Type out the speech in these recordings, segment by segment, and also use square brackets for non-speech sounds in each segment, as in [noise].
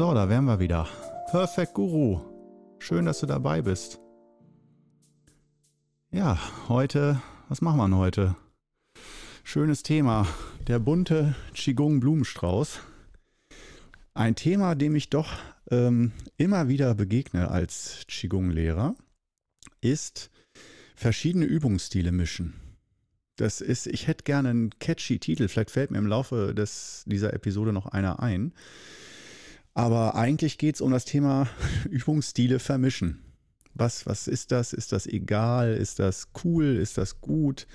So, da wären wir wieder. Perfect Guru. Schön, dass du dabei bist. Ja, heute, was machen wir denn heute? Schönes Thema. Der bunte Qigong Blumenstrauß. Ein Thema, dem ich doch ähm, immer wieder begegne als Qigong-Lehrer, ist verschiedene Übungsstile mischen. Das ist, ich hätte gerne einen catchy Titel. Vielleicht fällt mir im Laufe des, dieser Episode noch einer ein. Aber eigentlich geht es um das Thema [laughs] Übungsstile vermischen. Was, was ist das? Ist das egal? Ist das cool? Ist das gut?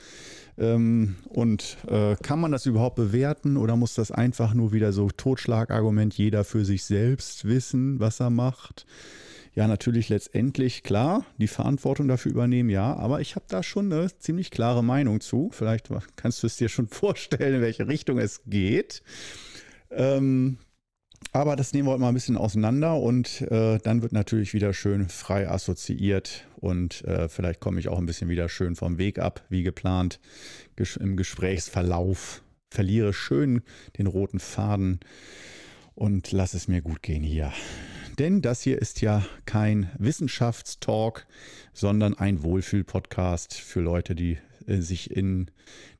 Ähm, und äh, kann man das überhaupt bewerten oder muss das einfach nur wieder so Totschlagargument jeder für sich selbst wissen, was er macht? ja natürlich letztendlich klar die Verantwortung dafür übernehmen, ja, aber ich habe da schon eine ziemlich klare Meinung zu. Vielleicht kannst du es dir schon [laughs] vorstellen, in welche Richtung es geht. Ähm, aber das nehmen wir heute mal ein bisschen auseinander und äh, dann wird natürlich wieder schön frei assoziiert und äh, vielleicht komme ich auch ein bisschen wieder schön vom Weg ab, wie geplant, ges im Gesprächsverlauf. Verliere schön den roten Faden und lass es mir gut gehen hier. Denn das hier ist ja kein Wissenschaftstalk, sondern ein Wohlfühl-Podcast für Leute, die äh, sich in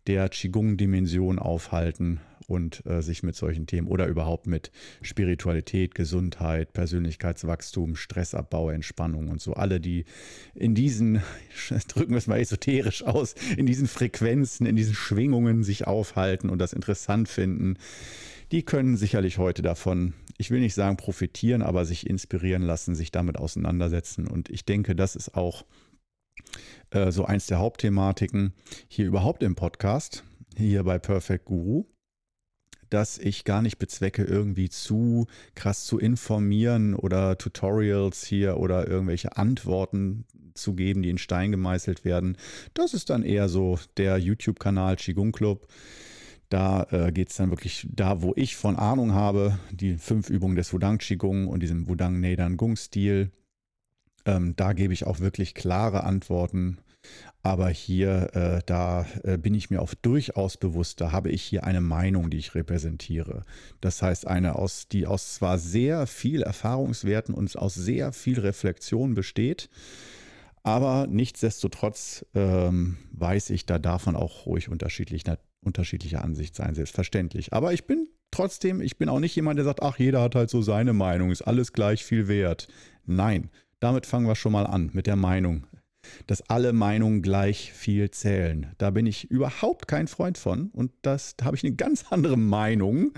der Qigong-Dimension aufhalten und äh, sich mit solchen Themen oder überhaupt mit Spiritualität, Gesundheit, Persönlichkeitswachstum, Stressabbau, Entspannung und so. Alle, die in diesen, [laughs] drücken wir es mal esoterisch aus, in diesen Frequenzen, in diesen Schwingungen sich aufhalten und das interessant finden, die können sicherlich heute davon, ich will nicht sagen profitieren, aber sich inspirieren lassen, sich damit auseinandersetzen. Und ich denke, das ist auch äh, so eins der Hauptthematiken hier überhaupt im Podcast, hier bei Perfect Guru dass ich gar nicht bezwecke, irgendwie zu krass zu informieren oder Tutorials hier oder irgendwelche Antworten zu geben, die in Stein gemeißelt werden. Das ist dann eher so der YouTube-Kanal Qigong Club. Da äh, geht es dann wirklich da, wo ich von Ahnung habe, die fünf Übungen des Wudang Qigong und diesem Wudang Neidan Gung Stil. Ähm, da gebe ich auch wirklich klare Antworten. Aber hier, äh, da äh, bin ich mir auch durchaus bewusst, da habe ich hier eine Meinung, die ich repräsentiere. Das heißt, eine, aus, die aus zwar sehr viel Erfahrungswerten und aus sehr viel Reflexion besteht, aber nichtsdestotrotz ähm, weiß ich, da darf man auch ruhig unterschiedlich, unterschiedlicher Ansicht sein, selbstverständlich. Aber ich bin trotzdem, ich bin auch nicht jemand, der sagt, ach, jeder hat halt so seine Meinung, ist alles gleich viel wert. Nein, damit fangen wir schon mal an mit der Meinung dass alle Meinungen gleich viel zählen. Da bin ich überhaupt kein Freund von und das, da habe ich eine ganz andere Meinung.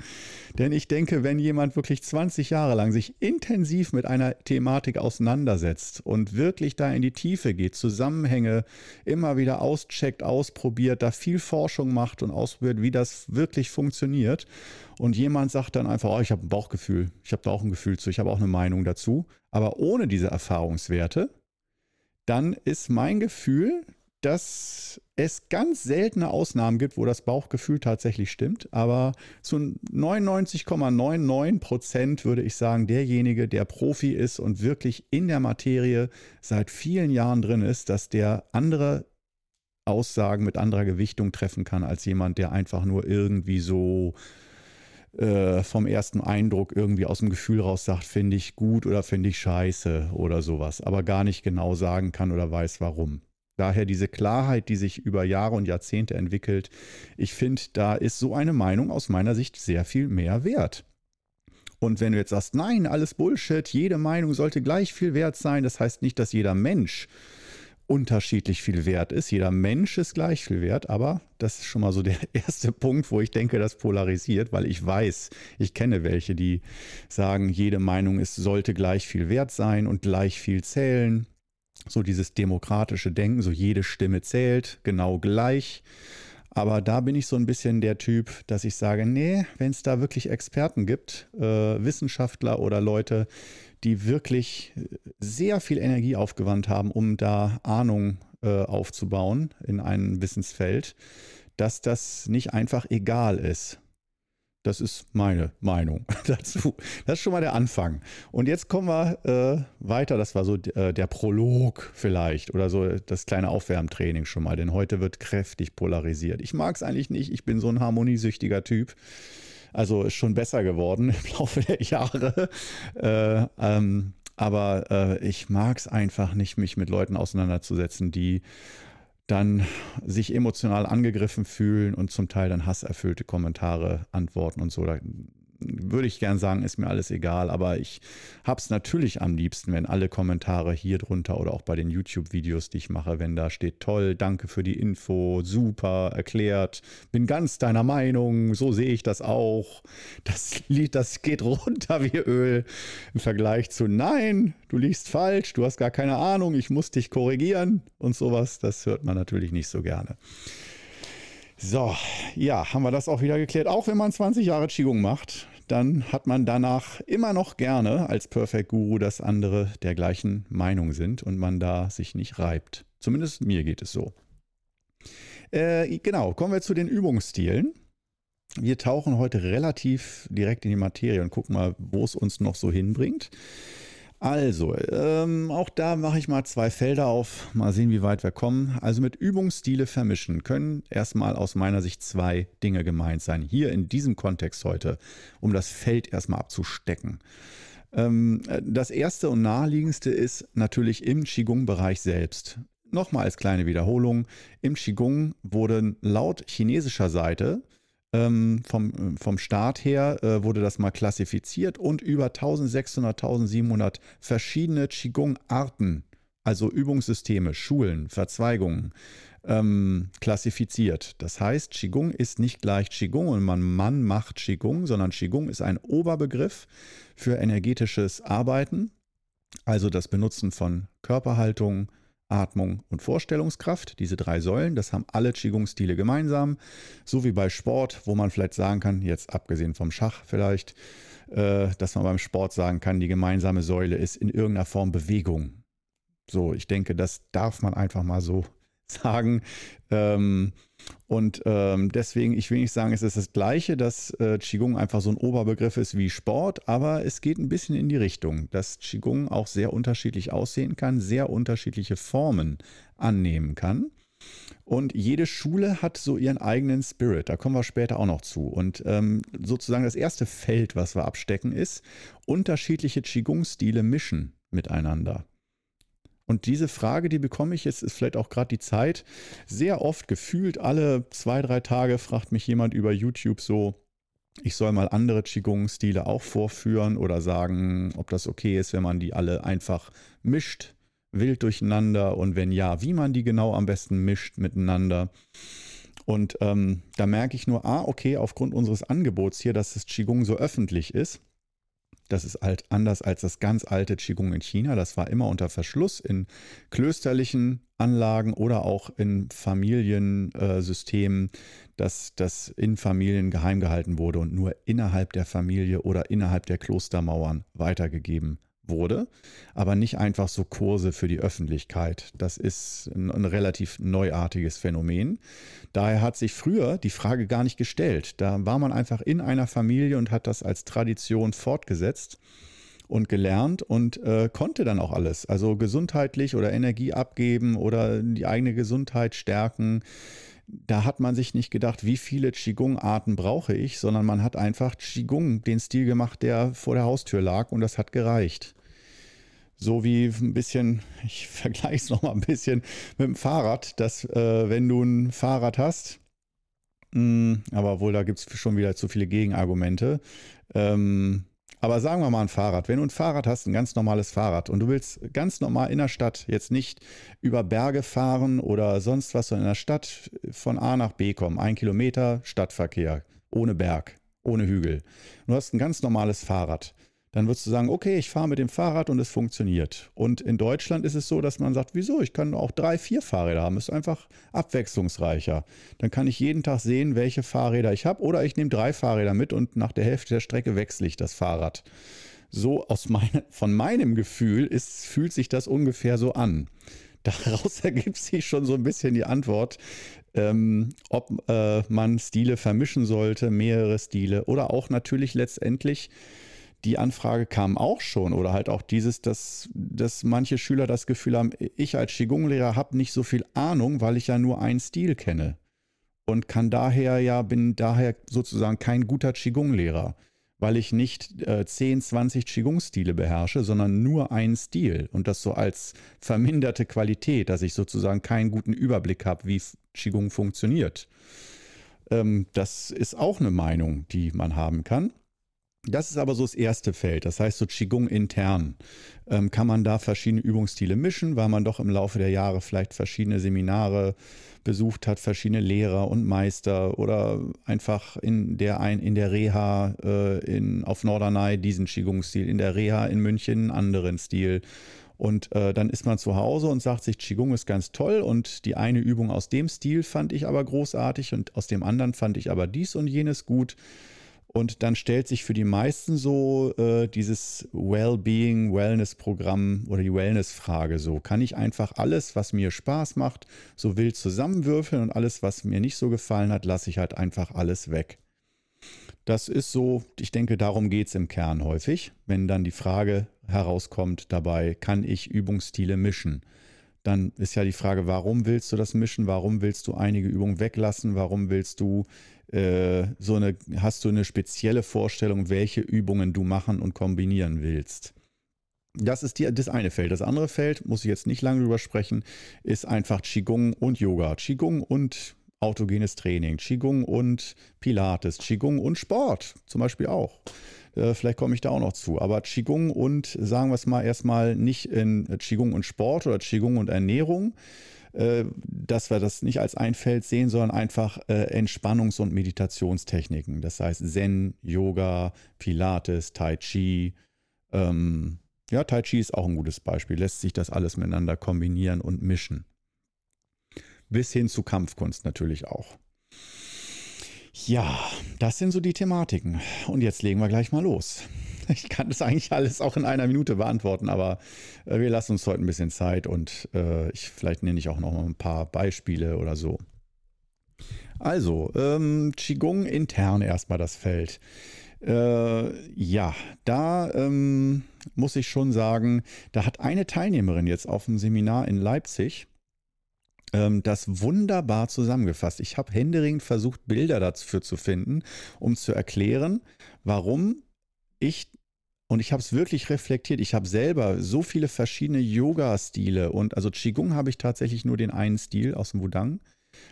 Denn ich denke, wenn jemand wirklich 20 Jahre lang sich intensiv mit einer Thematik auseinandersetzt und wirklich da in die Tiefe geht, Zusammenhänge immer wieder auscheckt, ausprobiert, da viel Forschung macht und ausprobiert, wie das wirklich funktioniert. Und jemand sagt dann einfach, oh, ich habe ein Bauchgefühl, ich habe da auch ein Gefühl zu, ich habe auch eine Meinung dazu. Aber ohne diese Erfahrungswerte dann ist mein Gefühl, dass es ganz seltene Ausnahmen gibt, wo das Bauchgefühl tatsächlich stimmt. Aber zu 99,99 Prozent würde ich sagen, derjenige, der Profi ist und wirklich in der Materie seit vielen Jahren drin ist, dass der andere Aussagen mit anderer Gewichtung treffen kann als jemand, der einfach nur irgendwie so äh, vom ersten Eindruck irgendwie aus dem Gefühl raus sagt, finde ich gut oder finde ich scheiße oder sowas, aber gar nicht genau sagen kann oder weiß warum. Daher diese Klarheit, die sich über Jahre und Jahrzehnte entwickelt, ich finde, da ist so eine Meinung aus meiner Sicht sehr viel mehr wert. Und wenn du jetzt sagst, nein, alles Bullshit, jede Meinung sollte gleich viel wert sein, das heißt nicht, dass jeder Mensch unterschiedlich viel wert ist. Jeder Mensch ist gleich viel wert, aber das ist schon mal so der [laughs] erste Punkt, wo ich denke, das polarisiert, weil ich weiß, ich kenne welche, die sagen, jede Meinung ist, sollte gleich viel wert sein und gleich viel zählen. So dieses demokratische Denken, so jede Stimme zählt, genau gleich. Aber da bin ich so ein bisschen der Typ, dass ich sage, nee, wenn es da wirklich Experten gibt, äh, Wissenschaftler oder Leute, die wirklich sehr viel Energie aufgewandt haben, um da Ahnung äh, aufzubauen in einem Wissensfeld, dass das nicht einfach egal ist. Das ist meine Meinung [laughs] dazu. Das ist schon mal der Anfang. Und jetzt kommen wir äh, weiter. Das war so äh, der Prolog vielleicht oder so das kleine Aufwärmtraining schon mal, denn heute wird kräftig polarisiert. Ich mag es eigentlich nicht. Ich bin so ein harmoniesüchtiger Typ. Also ist schon besser geworden [laughs] im Laufe der Jahre. Äh, ähm, aber äh, ich mag es einfach nicht, mich mit Leuten auseinanderzusetzen, die dann sich emotional angegriffen fühlen und zum Teil dann hasserfüllte Kommentare antworten und so. Da würde ich gern sagen, ist mir alles egal, aber ich habe es natürlich am liebsten, wenn alle Kommentare hier drunter oder auch bei den YouTube-Videos, die ich mache, wenn da steht, toll, danke für die Info, super, erklärt, bin ganz deiner Meinung, so sehe ich das auch. Das Lied, das geht runter wie Öl im Vergleich zu, nein, du liegst falsch, du hast gar keine Ahnung, ich muss dich korrigieren und sowas, das hört man natürlich nicht so gerne. So, ja, haben wir das auch wieder geklärt. Auch wenn man 20 Jahre Qigong macht, dann hat man danach immer noch gerne als Perfect Guru, dass andere der gleichen Meinung sind und man da sich nicht reibt. Zumindest mir geht es so. Äh, genau, kommen wir zu den Übungsstilen. Wir tauchen heute relativ direkt in die Materie und gucken mal, wo es uns noch so hinbringt. Also, ähm, auch da mache ich mal zwei Felder auf. Mal sehen, wie weit wir kommen. Also mit Übungsstile vermischen können erstmal aus meiner Sicht zwei Dinge gemeint sein. Hier in diesem Kontext heute, um das Feld erstmal abzustecken. Ähm, das erste und naheliegendste ist natürlich im Qigong-Bereich selbst. Nochmal als kleine Wiederholung. Im Qigong wurden laut chinesischer Seite ähm, vom, vom Staat her äh, wurde das mal klassifiziert und über 1600, 1700 verschiedene Qigong-Arten, also Übungssysteme, Schulen, Verzweigungen, ähm, klassifiziert. Das heißt, Qigong ist nicht gleich Qigong und man, man macht Qigong, sondern Qigong ist ein Oberbegriff für energetisches Arbeiten, also das Benutzen von Körperhaltung, Atmung und Vorstellungskraft, diese drei Säulen, das haben alle Qigong-Stile gemeinsam. So wie bei Sport, wo man vielleicht sagen kann, jetzt abgesehen vom Schach vielleicht, äh, dass man beim Sport sagen kann, die gemeinsame Säule ist in irgendeiner Form Bewegung. So, ich denke, das darf man einfach mal so [laughs] sagen. Ähm, und ähm, deswegen, ich will nicht sagen, es ist das Gleiche, dass äh, Qigong einfach so ein Oberbegriff ist wie Sport, aber es geht ein bisschen in die Richtung, dass Qigong auch sehr unterschiedlich aussehen kann, sehr unterschiedliche Formen annehmen kann. Und jede Schule hat so ihren eigenen Spirit, da kommen wir später auch noch zu. Und ähm, sozusagen das erste Feld, was wir abstecken, ist, unterschiedliche Qigong-Stile mischen miteinander. Und diese Frage, die bekomme ich, jetzt ist vielleicht auch gerade die Zeit, sehr oft gefühlt, alle zwei, drei Tage fragt mich jemand über YouTube so, ich soll mal andere Qigong-Stile auch vorführen oder sagen, ob das okay ist, wenn man die alle einfach mischt, wild durcheinander und wenn ja, wie man die genau am besten mischt miteinander. Und ähm, da merke ich nur, ah, okay, aufgrund unseres Angebots hier, dass das Qigong so öffentlich ist, das ist halt anders als das ganz alte Qigong in China. Das war immer unter Verschluss in klösterlichen Anlagen oder auch in Familiensystemen, dass das in Familien geheim gehalten wurde und nur innerhalb der Familie oder innerhalb der Klostermauern weitergegeben wurde, aber nicht einfach so Kurse für die Öffentlichkeit. Das ist ein, ein, relativ neuartiges Phänomen. Daher hat sich früher die Frage gar nicht gestellt. Da war man einfach in einer Familie und hat das als Tradition fortgesetzt und gelernt und äh, konnte dann auch alles. Also gesundheitlich oder Energie abgeben oder die eigene Gesundheit stärken. Da hat man sich nicht gedacht, wie viele Qigong-Arten brauche ich, sondern man hat einfach Qigong, den Stil gemacht, der vor der Haustür lag und das hat gereicht. So wie ein bisschen, ich [laughs] vergleiche es nochmal ein bisschen mit dem Fahrrad, dass äh, wenn du ein Fahrrad hast, mh, hm, aber wohl da gibt es schon wieder zu viele Gegenargumente. Ähm, aber sagen wir mal ein Fahrrad. Wenn du ein Fahrrad hast, ein ganz normales Fahrrad und du willst ganz normal in der Stadt jetzt nicht über Berge fahren oder sonst was, sondern in der Stadt von A nach B kommen, ein Kilometer Stadtverkehr, ohne Berg, ohne Hügel. Du hast ein ganz normales Fahrrad dann würdest du sagen, okay, ich fahre mit dem Fahrrad und es funktioniert. Und in Deutschland ist es so, dass man sagt, wieso? Ich kann auch drei, vier Fahrräder haben. Ist einfach abwechslungsreicher. Dann kann ich jeden Tag sehen, welche Fahrräder ich habe. Oder ich nehme drei Fahrräder mit und nach der Hälfte der Strecke wechsle ich das Fahrrad. So aus meine, von meinem Gefühl ist, fühlt sich das ungefähr so an. [laughs] Daraus ergibt sich schon so ein bisschen die Antwort, ähm, ob äh, man Stile vermischen sollte, mehrere Stile oder auch natürlich letztendlich die Anfrage kam auch schon oder halt auch dieses, dass, dass manche Schüler das Gefühl haben, ich als Qigong-Lehrer habe nicht so viel Ahnung, weil ich ja nur einen Stil kenne. und kann daher ja, bin daher sozusagen kein guter Qigong-Lehrer, weil ich nicht äh, 10, 20 Qigong-Stile beherrsche, sondern nur einen Stil und das so als verminderte Qualität, dass ich sozusagen keinen guten Überblick habe, wie Qigong funktioniert. Ähm, das ist auch eine Meinung, die man haben kann. Das ist aber so das erste Feld, das heißt so Qigong intern. Ähm, kann man da verschiedene Übungsstile mischen, weil man doch im Laufe der Jahre vielleicht verschiedene Seminare besucht hat, verschiedene Lehrer und Meister oder einfach in der, ein, in der Reha äh, in, auf Norderney diesen Qigong-Stil, in der Reha in München einen anderen Stil. Und äh, dann ist man zu Hause und sagt sich, Qigong ist ganz toll und die eine Übung aus dem Stil fand ich aber großartig und aus dem anderen fand ich aber dies und jenes gut. Und dann stellt sich für die meisten so äh, dieses Well-Being, Wellness-Programm oder die Wellness-Frage so. Kann ich einfach alles, was mir Spaß macht, so wild zusammenwürfeln und alles, was mir nicht so gefallen hat, lasse ich halt einfach alles weg. Das ist so, ich denke, darum geht es im Kern häufig, wenn dann die Frage herauskommt dabei, kann ich Übungsstile mischen? Dann ist ja die Frage, warum willst du das mischen? Warum willst du einige Übungen weglassen? Warum willst du äh, so eine, hast du eine spezielle Vorstellung, welche Übungen du machen und kombinieren willst. Das ist die, das eine Feld. Das andere Feld, muss ich jetzt nicht lange drüber sprechen, ist einfach Qigong und Yoga. Qigong und autogenes Training, Qigong und Pilates, Qigong und Sport zum Beispiel auch. Äh, vielleicht komme ich da auch noch zu. Aber Qigong und, sagen wir es mal erstmal, nicht in Qigong und Sport oder Qigong und Ernährung, äh, dass wir das nicht als ein Feld sehen, sondern einfach äh, Entspannungs- und Meditationstechniken. Das heißt Zen, Yoga, Pilates, Tai Chi. Ähm, ja, Tai Chi ist auch ein gutes Beispiel. Lässt sich das alles miteinander kombinieren und mischen. Bis hin zu Kampfkunst natürlich auch. Ja, das sind so die Thematiken. Und jetzt legen wir gleich mal los. Ich kann das eigentlich alles auch in einer Minute beantworten, aber äh, wir lassen uns heute ein bisschen Zeit und äh, ich vielleicht nenne ich auch noch mal ein paar Beispiele oder so. Also, ähm, Qigong intern erstmal das Feld. Äh, ja, da ähm, muss ich schon sagen, da hat eine Teilnehmerin jetzt auf dem Seminar in Leipzig ähm, das wunderbar zusammengefasst. Ich habe händeringend versucht, Bilder dafür zu finden, um zu erklären, warum ich und ich habe es wirklich reflektiert. Ich habe selber so viele verschiedene Yoga-Stile und also Qigong habe ich tatsächlich nur den einen Stil aus dem Wudang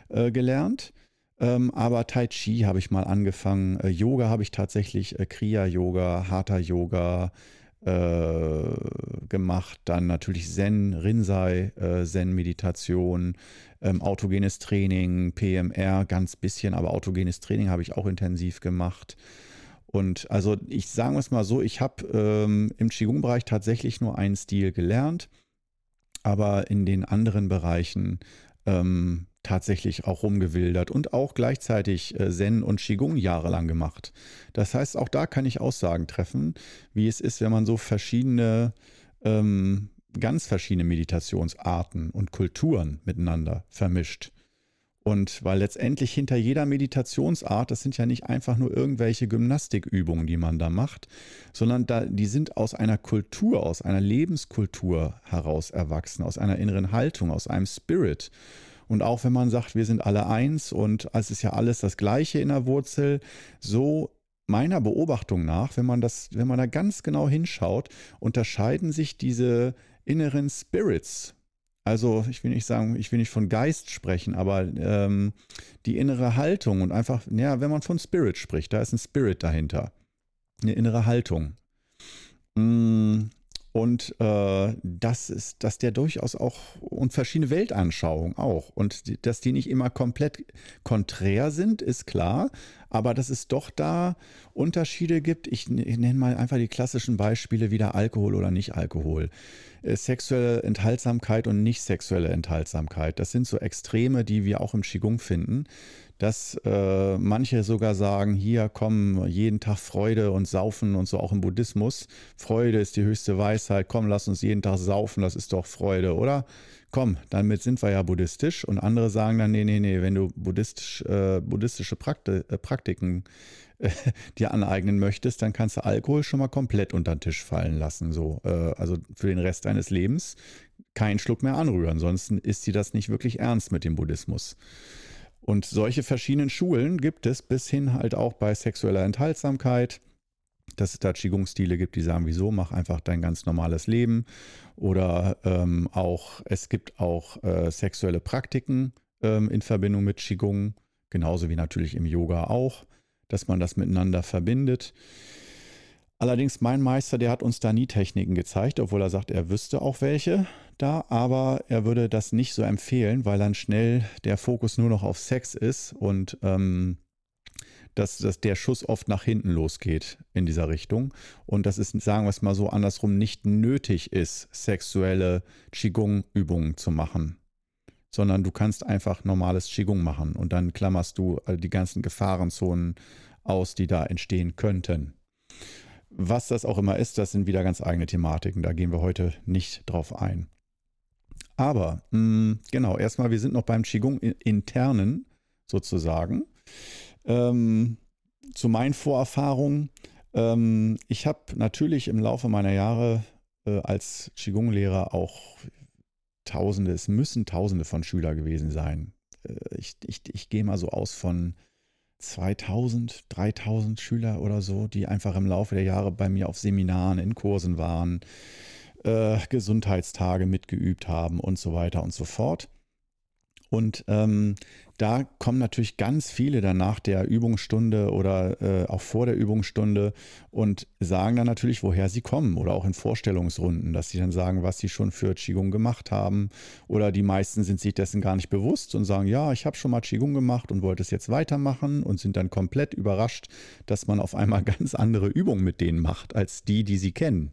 äh, gelernt. Ähm, aber Tai Chi habe ich mal angefangen. Äh, Yoga habe ich tatsächlich äh, Kriya-Yoga, Hatha-Yoga äh, gemacht. Dann natürlich Zen, Rinzai, äh, Zen-Meditation, ähm, autogenes Training, PMR, ganz bisschen, aber autogenes Training habe ich auch intensiv gemacht. Und also ich sage es mal so, ich habe ähm, im Qigong-Bereich tatsächlich nur einen Stil gelernt, aber in den anderen Bereichen ähm, tatsächlich auch rumgewildert und auch gleichzeitig äh, Zen und Qigong jahrelang gemacht. Das heißt, auch da kann ich Aussagen treffen, wie es ist, wenn man so verschiedene, ähm, ganz verschiedene Meditationsarten und Kulturen miteinander vermischt. Und weil letztendlich hinter jeder Meditationsart, das sind ja nicht einfach nur irgendwelche Gymnastikübungen, die man da macht, sondern da, die sind aus einer Kultur, aus einer Lebenskultur heraus erwachsen, aus einer inneren Haltung, aus einem Spirit. Und auch wenn man sagt, wir sind alle eins und es ist ja alles das Gleiche in der Wurzel, so meiner Beobachtung nach, wenn man das, wenn man da ganz genau hinschaut, unterscheiden sich diese inneren Spirits. Also ich will nicht sagen, ich will nicht von Geist sprechen, aber ähm, die innere Haltung und einfach, ja, wenn man von Spirit spricht, da ist ein Spirit dahinter, eine innere Haltung. Mm, und äh, das ist, dass der durchaus auch und verschiedene Weltanschauungen auch und dass die nicht immer komplett konträr sind, ist klar, aber dass es doch da Unterschiede gibt. Ich, ich nenne mal einfach die klassischen Beispiele wieder Alkohol oder nicht Alkohol. Äh, sexuelle Enthaltsamkeit und nicht sexuelle Enthaltsamkeit. Das sind so Extreme, die wir auch im Qigong finden dass äh, manche sogar sagen, hier kommen jeden Tag Freude und Saufen und so auch im Buddhismus. Freude ist die höchste Weisheit, komm, lass uns jeden Tag saufen, das ist doch Freude, oder? Komm, damit sind wir ja buddhistisch. Und andere sagen dann, nee, nee, nee, wenn du buddhistisch, äh, buddhistische Prakti äh, Praktiken äh, [laughs] dir aneignen möchtest, dann kannst du Alkohol schon mal komplett unter den Tisch fallen lassen. So. Äh, also für den Rest deines Lebens keinen Schluck mehr anrühren, sonst ist sie das nicht wirklich ernst mit dem Buddhismus. Und solche verschiedenen Schulen gibt es bis hin halt auch bei sexueller Enthaltsamkeit, dass es da Qigong-Stile gibt, die sagen, wieso, mach einfach dein ganz normales Leben. Oder ähm, auch, es gibt auch äh, sexuelle Praktiken ähm, in Verbindung mit Qigong, genauso wie natürlich im Yoga auch, dass man das miteinander verbindet. Allerdings mein Meister, der hat uns da nie Techniken gezeigt, obwohl er sagt, er wüsste auch welche da, aber er würde das nicht so empfehlen, weil dann schnell der Fokus nur noch auf Sex ist und ähm, dass, dass der Schuss oft nach hinten losgeht in dieser Richtung. Und dass es, sagen wir es mal so andersrum, nicht nötig ist, sexuelle Qigong-Übungen zu machen. Sondern du kannst einfach normales Qigong machen und dann klammerst du äh, die ganzen Gefahrenzonen aus, die da entstehen könnten. Was das auch immer ist, das sind wieder ganz eigene Thematiken. Da gehen wir heute nicht drauf ein. Aber mh, mm, genau, erstmal, wir sind noch beim Qigong internen sozusagen. Ähm, zu meinen Vorerfahrungen. Ähm, ich habe natürlich im Laufe meiner Jahre äh, als Qigong-Lehrer auch Tausende, es müssen Tausende von Schülern gewesen sein. Äh, ich, ich, ich gehe mal so aus von 2000, 3000 Schüler oder so, die einfach im Laufe der Jahre bei mir auf Seminaren, in Kursen waren, äh, Gesundheitstage mitgeübt haben und so weiter und so fort. Und ähm, da kommen natürlich ganz viele dann nach der Übungsstunde oder äh, auch vor der Übungsstunde und sagen dann natürlich, woher sie kommen oder auch in Vorstellungsrunden, dass sie dann sagen, was sie schon für Qigong gemacht haben. Oder die meisten sind sich dessen gar nicht bewusst und sagen, ja, ich habe schon mal Qigong gemacht und wollte es jetzt weitermachen und sind dann komplett überrascht, dass man auf einmal [laughs] ganz andere Übungen mit denen macht, als die, die sie kennen.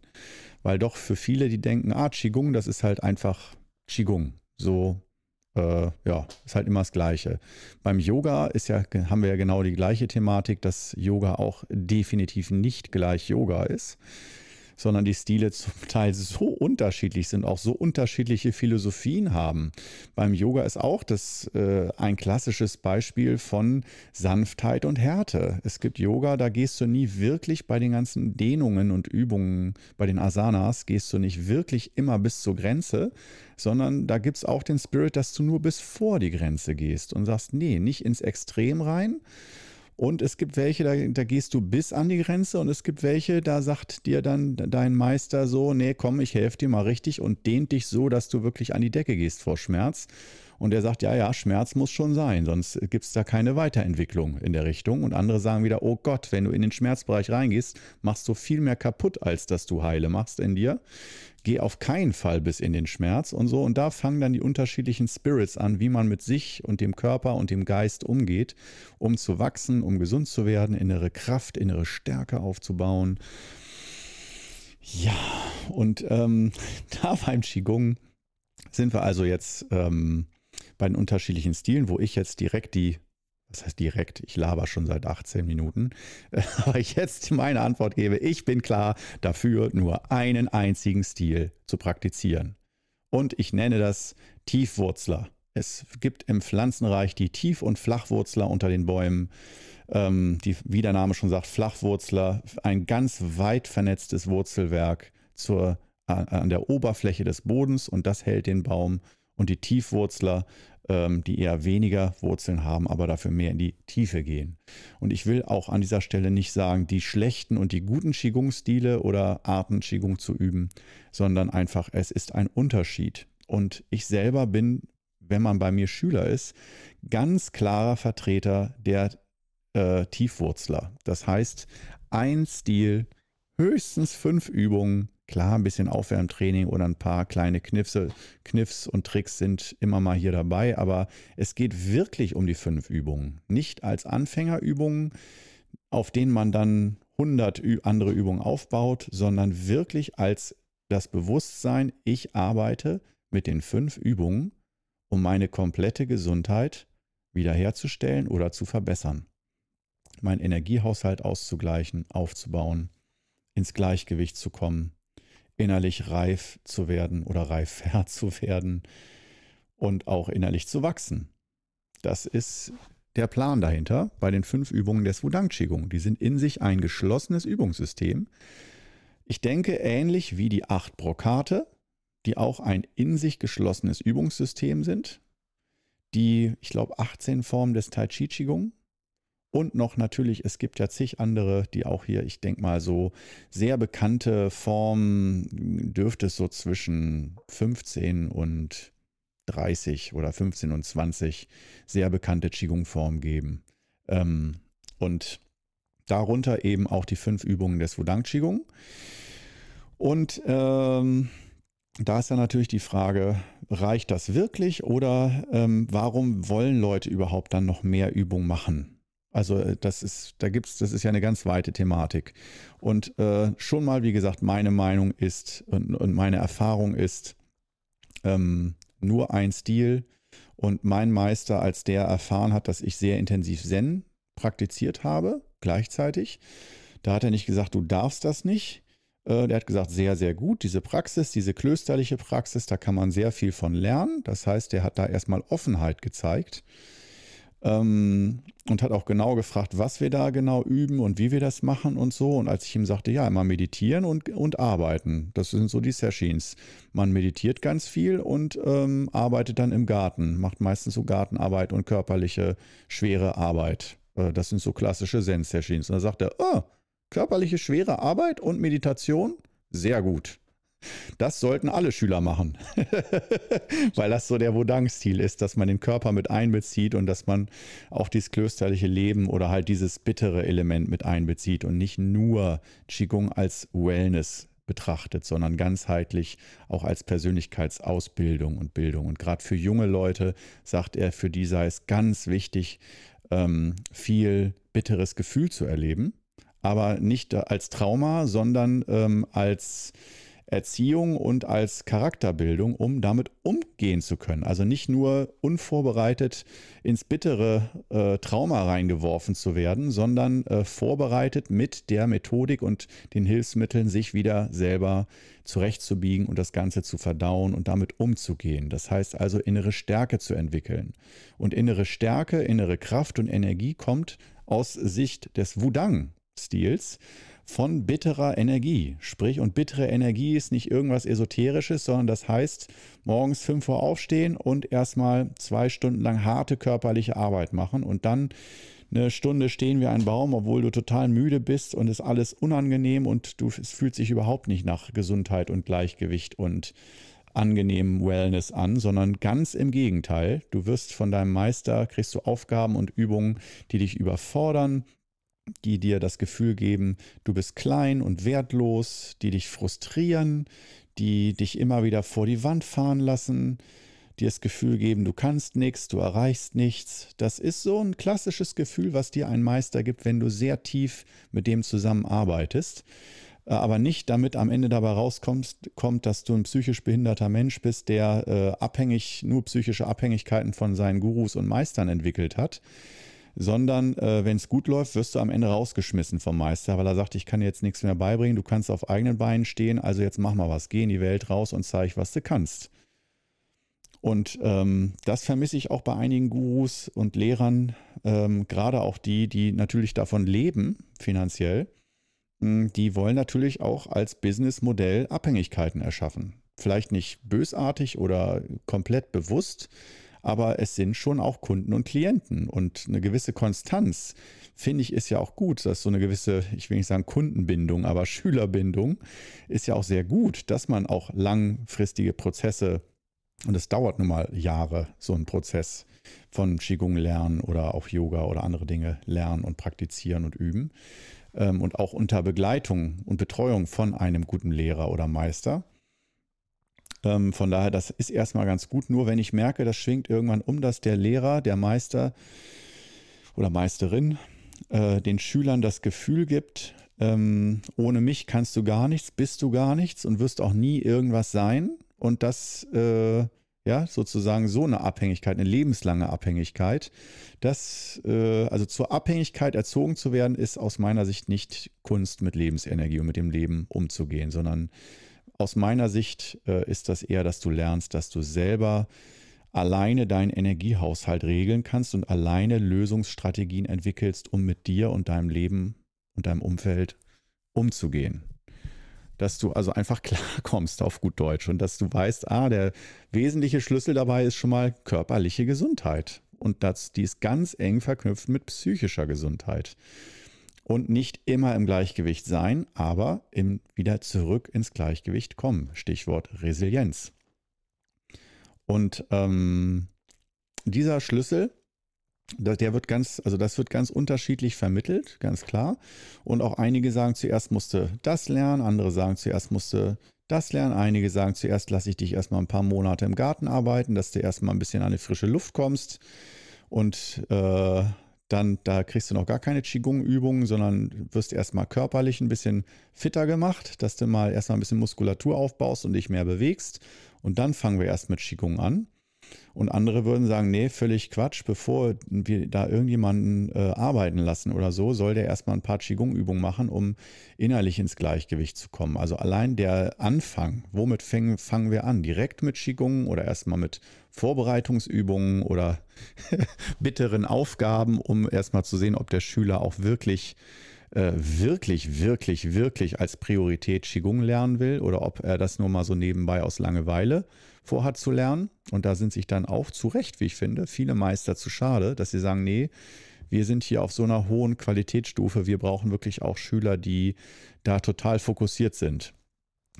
Weil doch für viele, die denken, ah, Qigong, das ist halt einfach Qigong. So äh, ja, ist halt immer das Gleiche. Beim Yoga ist ja, haben wir ja genau die gleiche Thematik, dass Yoga auch definitiv nicht gleich Yoga ist sondern die Stile zum [laughs] Teil so unterschiedlich sind, auch so unterschiedliche Philosophien haben. Beim Yoga ist auch das äh, ein klassisches Beispiel von Sanftheit und Härte. Es gibt Yoga, da gehst du nie wirklich bei den ganzen Dehnungen und Übungen, bei den Asanas, gehst du nicht wirklich immer bis zur Grenze, sondern da gibt es auch den Spirit, dass du nur bis vor die Grenze gehst und sagst, nee, nicht ins Extrem rein, und es gibt welche, da, da, gehst du bis an die Grenze und es gibt welche, da sagt dir dann dein Meister so, nee, komm, ich helfe dir mal richtig und dehnt dich so, dass du wirklich an die Decke gehst vor Schmerz. Und er sagt, ja, ja, Schmerz muss schon sein, sonst gibt es da keine Weiterentwicklung in der Richtung. Und andere sagen wieder, oh Gott, wenn du in den Schmerzbereich reingehst, machst du viel mehr kaputt, als dass du heile machst in dir geh auf keinen Fall bis in den Schmerz und so. Und da fangen dann die unterschiedlichen Spirits an, wie man mit sich und dem Körper und dem Geist umgeht, um zu wachsen, um gesund zu werden, innere Kraft, innere Stärke aufzubauen. Ja, und ähm, [laughs] da beim Qigong sind wir also jetzt ähm, bei den unterschiedlichen Stilen, wo ich jetzt direkt die das heißt direkt, ich laber schon seit 18 Minuten, [laughs] aber ich jetzt meine Antwort gebe, ich bin klar dafür, nur einen einzigen Stil zu praktizieren. Und ich nenne das Tiefwurzler. Es gibt im Pflanzenreich die Tief- und Flachwurzler unter den Bäumen. Ähm, die, wie der Name schon sagt, Flachwurzler, ein ganz weit vernetztes Wurzelwerk zur, an der Oberfläche des Bodens und das hält den Baum. Und die Tiefwurzler ähm, die eher weniger Wurzeln haben, aber dafür mehr in die Tiefe gehen. Und ich will auch an dieser Stelle nicht sagen, die schlechten und die guten Qigong-Stile oder Arten Qigong zu üben, sondern einfach, es ist ein Unterschied. Und ich selber bin, wenn man bei mir Schüler ist, ganz klarer Vertreter der äh, Tiefwurzler. Das heißt, ein Stil, höchstens fünf Übungen, Klar, ein bisschen Aufwärmtraining oder ein paar kleine Kniffse, Kniffs und Tricks sind immer mal hier dabei, aber es geht wirklich um die fünf Übungen. Nicht als Anfängerübungen, auf denen man dann 100 andere Übungen aufbaut, sondern wirklich als das Bewusstsein, ich arbeite mit den fünf Übungen, um meine komplette Gesundheit wiederherzustellen oder zu verbessern. Meinen Energiehaushalt auszugleichen, aufzubauen, ins Gleichgewicht zu kommen innerlich reif zu werden oder reifer [laughs] zu werden und auch innerlich zu wachsen. Das ist der Plan dahinter bei den fünf Übungen des Wudang Qigong. Die sind in sich ein geschlossenes Übungssystem. Ich denke ähnlich wie die acht Brokate, die auch ein in sich geschlossenes Übungssystem sind. die, ich glaube, 18 Formen des Tai Chi Qigong. Und noch natürlich, es gibt ja zig andere, die auch hier, ich denke mal, so sehr bekannte Formen dürfte es so zwischen 15 und 30 oder 15 und 20 sehr bekannte Qigong-Formen geben. Ähm, und darunter eben auch die fünf Übungen des Wudang Qigong. Und ähm, da ist dann natürlich die Frage, reicht das wirklich oder ähm, warum wollen Leute überhaupt dann noch mehr Übung machen? Also äh, das ist, da gibt's, das ist ja eine ganz weite Thematik. Und äh, schon mal, wie gesagt, meine Meinung ist und, und meine Erfahrung ist, ähm, nur ein Stil. Und mein Meister, als der erfahren hat, dass ich sehr intensiv Zen praktiziert habe, gleichzeitig, da hat er nicht gesagt, du darfst das nicht. Äh, der hat gesagt, sehr, sehr gut. Diese Praxis, diese klösterliche Praxis, da kann man sehr viel von lernen. Das heißt, der hat da erstmal Offenheit gezeigt. Ähm, und hat auch genau gefragt, was wir da genau üben und wie wir das machen und so. Und als ich ihm sagte, ja, immer meditieren und, und arbeiten, das sind so die Sessions. Man meditiert ganz viel und ähm, arbeitet dann im Garten, macht meistens so Gartenarbeit und körperliche, schwere Arbeit. Äh, das sind so klassische Zen-Sessions. Und da sagt er, oh, körperliche, schwere Arbeit und Meditation, sehr gut. Das sollten alle Schüler machen, [laughs] weil das so der Wodang-Stil ist, dass man den Körper mit einbezieht und dass man auch dieses klösterliche Leben oder halt dieses bittere Element mit einbezieht und nicht nur Qigong als Wellness betrachtet, sondern ganzheitlich auch als Persönlichkeitsausbildung und Bildung. Und gerade für junge Leute sagt er, für die sei es ganz wichtig, ähm, viel bitteres Gefühl zu erleben, aber nicht als Trauma, sondern ähm, als Erziehung und als Charakterbildung, um damit umgehen zu können. Also nicht nur unvorbereitet ins bittere äh, Trauma reingeworfen zu werden, sondern äh, vorbereitet mit der Methodik und den Hilfsmitteln sich wieder selber zurechtzubiegen und das Ganze zu verdauen und damit umzugehen. Das heißt also innere Stärke zu entwickeln. Und innere Stärke, innere Kraft und Energie kommt aus Sicht des Wudang-Stils von bitterer Energie. Sprich, und bittere Energie ist nicht irgendwas Esoterisches, sondern das heißt, morgens 5 Uhr aufstehen und erstmal zwei Stunden lang harte körperliche Arbeit machen und dann eine Stunde stehen wie ein Baum, obwohl du total müde bist und es alles unangenehm und du, es fühlt sich überhaupt nicht nach Gesundheit und Gleichgewicht und angenehmem Wellness an, sondern ganz im Gegenteil. Du wirst von deinem Meister, kriegst du Aufgaben und Übungen, die dich überfordern, die dir das Gefühl geben, du bist klein und wertlos, die dich frustrieren, die dich immer wieder vor die Wand fahren lassen, dir das Gefühl geben, du kannst nichts, du erreichst nichts. Das ist so ein klassisches Gefühl, was dir ein Meister gibt, wenn du sehr tief mit dem zusammenarbeitest. Äh, aber nicht damit am Ende dabei rauskommst, kommt, dass du ein psychisch behinderter Mensch bist, der äh, abhängig, nur psychische Abhängigkeiten von seinen Gurus und Meistern entwickelt hat sondern äh, wenn es gut läuft, wirst du am Ende rausgeschmissen vom Meister, weil er sagt, ich kann dir jetzt nichts mehr beibringen, du kannst auf eigenen Beinen stehen, also jetzt mach mal was, geh in die Welt raus und zeig, was du kannst. Und ähm, das vermisse ich auch bei einigen Gurus und Lehrern, ähm, gerade auch die, die natürlich davon leben, finanziell. Hm, die wollen natürlich auch als Businessmodell Abhängigkeiten erschaffen. Vielleicht nicht bösartig oder komplett bewusst, aber es sind schon auch Kunden und Klienten und eine gewisse Konstanz, finde ich, ist ja auch gut, dass so eine gewisse, ich will nicht sagen Kundenbindung, aber Schülerbindung ist ja auch sehr gut, dass man auch langfristige Prozesse und es dauert nun mal Jahre, so ein Prozess von Qigong lernen oder auch Yoga oder andere Dinge lernen und praktizieren und üben. Ähm, und auch unter Begleitung und Betreuung von einem guten Lehrer oder Meister. Ähm, von daher, das ist erstmal ganz gut. Nur wenn ich merke, das schwingt irgendwann um, dass der Lehrer, der Meister oder Meisterin äh, den Schülern das Gefühl gibt, ähm, ohne mich kannst du gar nichts, bist du gar nichts und wirst auch nie irgendwas sein. Und das, äh, ja, sozusagen so eine Abhängigkeit, eine lebenslange Abhängigkeit. Das, äh, also zur Abhängigkeit erzogen zu werden, ist aus meiner Sicht nicht Kunst mit Lebensenergie und mit dem Leben umzugehen, sondern aus meiner Sicht äh, ist das eher, dass du lernst, dass du selber alleine deinen Energiehaushalt regeln kannst und alleine Lösungsstrategien entwickelst, um mit dir und deinem Leben und deinem Umfeld umzugehen. dass du also einfach [laughs] klarkommst auf gut Deutsch und dass du weißt, ah, der wesentliche Schlüssel dabei ist schon mal körperliche Gesundheit. Und das, die ist ganz eng verknüpft mit psychischer Gesundheit. Und nicht immer im Gleichgewicht sein, aber im, wieder zurück ins Gleichgewicht kommen. Stichwort Resilienz. Und ähm, dieser Schlüssel, der wird ganz, also das wird ganz unterschiedlich vermittelt, ganz klar. Und auch einige sagen, zuerst musste das lernen, andere sagen, zuerst musste das lernen. Einige sagen, zuerst lasse ich dich erstmal ein paar Monate im Garten arbeiten, dass du erstmal ein bisschen an die frische Luft kommst. Und äh, dann, da kriegst du noch gar keine Qigong-Übungen, sondern wirst erstmal körperlich ein bisschen fitter gemacht, dass du mal erstmal ein bisschen Muskulatur aufbaust und dich mehr bewegst. Und dann fangen wir erst mit Qigong an. Und andere würden sagen, nee, völlig Quatsch, bevor wir da irgendjemanden äh, arbeiten lassen oder so, soll der erstmal ein paar Qigong-Übungen machen, um innerlich ins Gleichgewicht zu kommen. Also allein der Anfang, womit fäng, fangen wir an? Direkt mit Qigong oder erstmal mit Vorbereitungsübungen oder [laughs] bitteren Aufgaben, um erstmal zu sehen, ob der Schüler auch wirklich äh, wirklich, wirklich, wirklich als Priorität Qigong lernen will oder ob er das nur mal so nebenbei aus Langeweile vorhat zu lernen. Und da sind sich dann auch zu Recht, wie ich finde, viele Meister zu schade, dass sie sagen, nee, wir sind hier auf so einer hohen Qualitätsstufe, wir brauchen wirklich auch Schüler, die da total fokussiert sind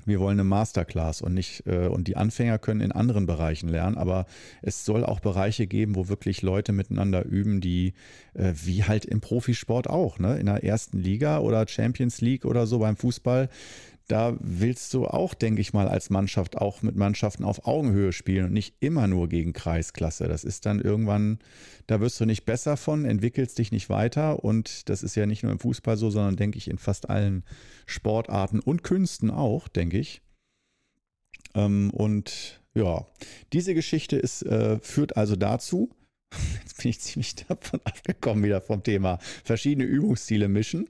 wir wollen eine Masterclass und nicht, äh, und die Anfänger können in anderen Bereichen lernen, aber es soll auch Bereiche geben, wo wirklich Leute miteinander üben, die, äh, wie halt im Profisport auch, ne, in der ersten Liga oder Champions League oder so beim Fußball, da willst du auch, denke ich mal, als Mannschaft auch mit Mannschaften auf Augenhöhe spielen und nicht immer nur gegen Kreisklasse. Das ist dann irgendwann, da wirst du nicht besser von, entwickelst dich nicht weiter und das ist ja nicht nur im Fußball so, sondern denke ich in fast allen Sportarten und Künsten auch, denke ich. Ähm, und ja, diese Geschichte ist, äh, führt also dazu, [laughs] jetzt bin ich ziemlich [laughs] davon abgekommen wieder vom Thema, verschiedene Übungsstile mischen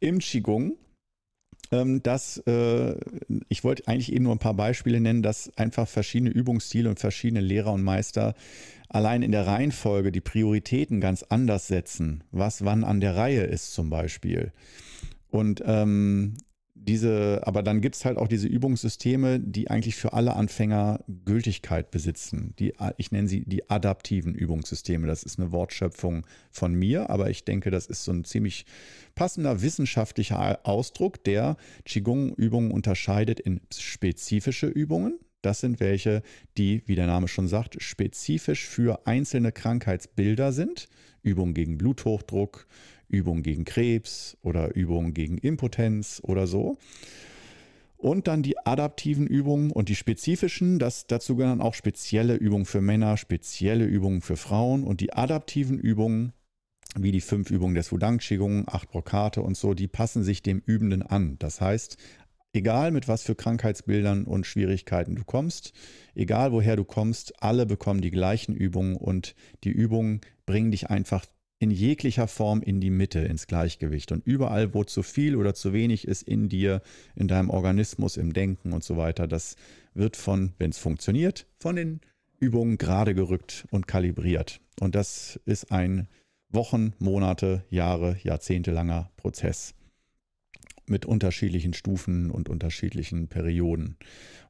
im Qigong dass äh, ich wollte eigentlich eben nur ein paar Beispiele nennen, dass einfach verschiedene Übungsstile und verschiedene Lehrer und Meister allein in der Reihenfolge die Prioritäten ganz anders setzen, was wann an der Reihe ist zum Beispiel. Und ähm, diese, aber dann gibt es halt auch diese Übungssysteme, die eigentlich für alle Anfänger Gültigkeit besitzen. Die, ich nenne sie die adaptiven Übungssysteme. Das ist eine Wortschöpfung von mir, aber ich denke, das ist so ein ziemlich passender wissenschaftlicher Ausdruck, der Qigong-Übungen unterscheidet in spezifische Übungen. Das sind welche, die, wie der Name schon sagt, spezifisch für einzelne Krankheitsbilder sind. Übungen gegen Bluthochdruck, Übungen gegen Krebs oder Übungen gegen Impotenz oder so. Und dann die adaptiven Übungen und die spezifischen, das, dazu gehören auch spezielle Übungen für Männer, spezielle Übungen für Frauen und die adaptiven Übungen, wie die fünf Übungen des Wudang Qigong, acht Brokate und so, die passen sich dem Übenden an. Das heißt, egal mit was für Krankheitsbildern und Schwierigkeiten du kommst, egal woher du kommst, alle bekommen die gleichen Übungen und die Übungen bringen dich einfach in jeglicher Form in die Mitte, ins Gleichgewicht. Und überall, wo zu viel oder zu wenig ist in dir, in deinem Organismus, im Denken und so weiter, das wird von, wenn es funktioniert, von den Übungen gerade gerückt und kalibriert. Und das ist ein Wochen, Monate, Jahre, Jahrzehnte langer Prozess mit unterschiedlichen Stufen und unterschiedlichen Perioden.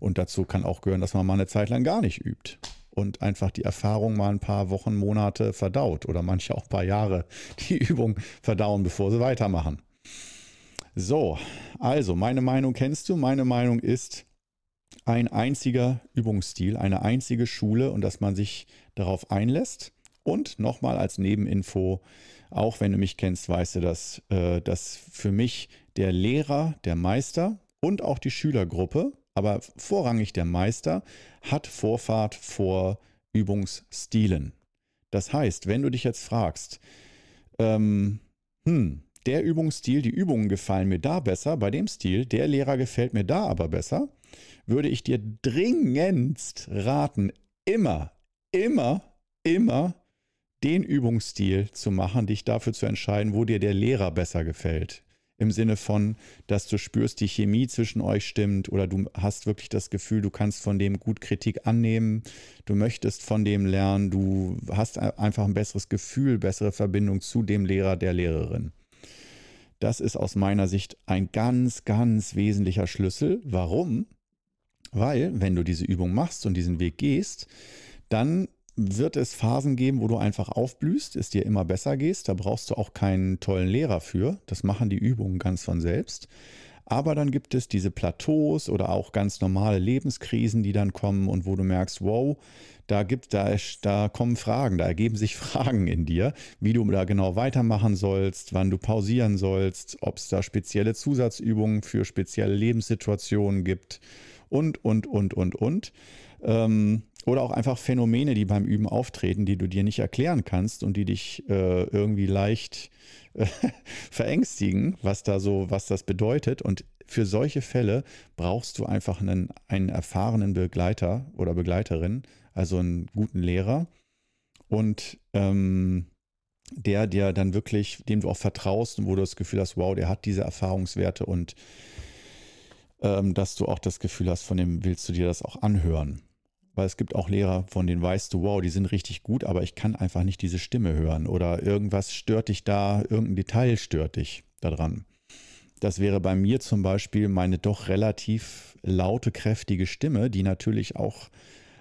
Und dazu kann auch gehören, dass man mal eine Zeit lang gar nicht übt und einfach die Erfahrung mal ein paar Wochen, Monate verdaut oder manche auch ein paar Jahre die [laughs] Übung verdauen, bevor sie weitermachen. So, also meine Meinung kennst du. Meine Meinung ist ein einziger Übungsstil, eine einzige Schule und dass man sich darauf einlässt. Und nochmal als Nebeninfo, auch wenn du mich kennst, weißt du, dass, äh, dass für mich der Lehrer, der Meister und auch die Schülergruppe aber vorrangig der Meister hat Vorfahrt vor Übungsstilen. Das heißt, wenn du dich jetzt fragst, ähm, hm, der Übungsstil, die Übungen gefallen mir da besser, bei dem Stil, der Lehrer gefällt mir da aber besser, würde ich dir dringendst raten, immer, immer, immer den Übungsstil zu machen, dich dafür zu entscheiden, wo dir der Lehrer besser gefällt im Sinne von, dass du spürst, die Chemie zwischen euch stimmt oder du hast wirklich das Gefühl, du kannst von dem gut Kritik annehmen, du möchtest von dem lernen, du hast einfach ein besseres Gefühl, bessere Verbindung zu dem Lehrer, der Lehrerin. Das ist aus meiner Sicht ein ganz, ganz wesentlicher Schlüssel. Warum? Weil, wenn du diese Übung machst und diesen Weg gehst, dann wird es Phasen geben, wo du einfach aufblühst, es dir immer besser gehst. Da brauchst du auch keinen tollen Lehrer für. Das machen die Übungen ganz von selbst. Aber dann gibt es diese Plateaus oder auch ganz normale Lebenskrisen, die dann kommen und wo du merkst, wow, da gibt da, da kommen Fragen, da ergeben sich [laughs] Fragen in dir, wie du da genau weitermachen sollst, wann du pausieren sollst, ob es da spezielle Zusatzübungen für spezielle Lebenssituationen gibt und, und, und, und, und. Ähm, oder auch einfach Phänomene, die beim Üben auftreten, die du dir nicht erklären kannst und die dich äh, irgendwie leicht äh, [laughs] verängstigen, was da so, was das bedeutet. Und für solche Fälle brauchst du einfach einen, einen erfahrenen Begleiter oder Begleiterin, also einen guten Lehrer. Und ähm, der dir dann wirklich, dem du auch vertraust und wo du das Gefühl hast, wow, der hat diese Erfahrungswerte und ähm, dass du auch das Gefühl hast, von dem willst du dir das auch anhören weil es gibt auch Lehrer, von denen weißt du, wow, die sind richtig gut, aber ich kann einfach nicht diese Stimme hören oder irgendwas stört dich da, irgendein Detail stört dich daran. Das wäre bei mir zum Beispiel meine doch relativ laute, kräftige Stimme, die natürlich auch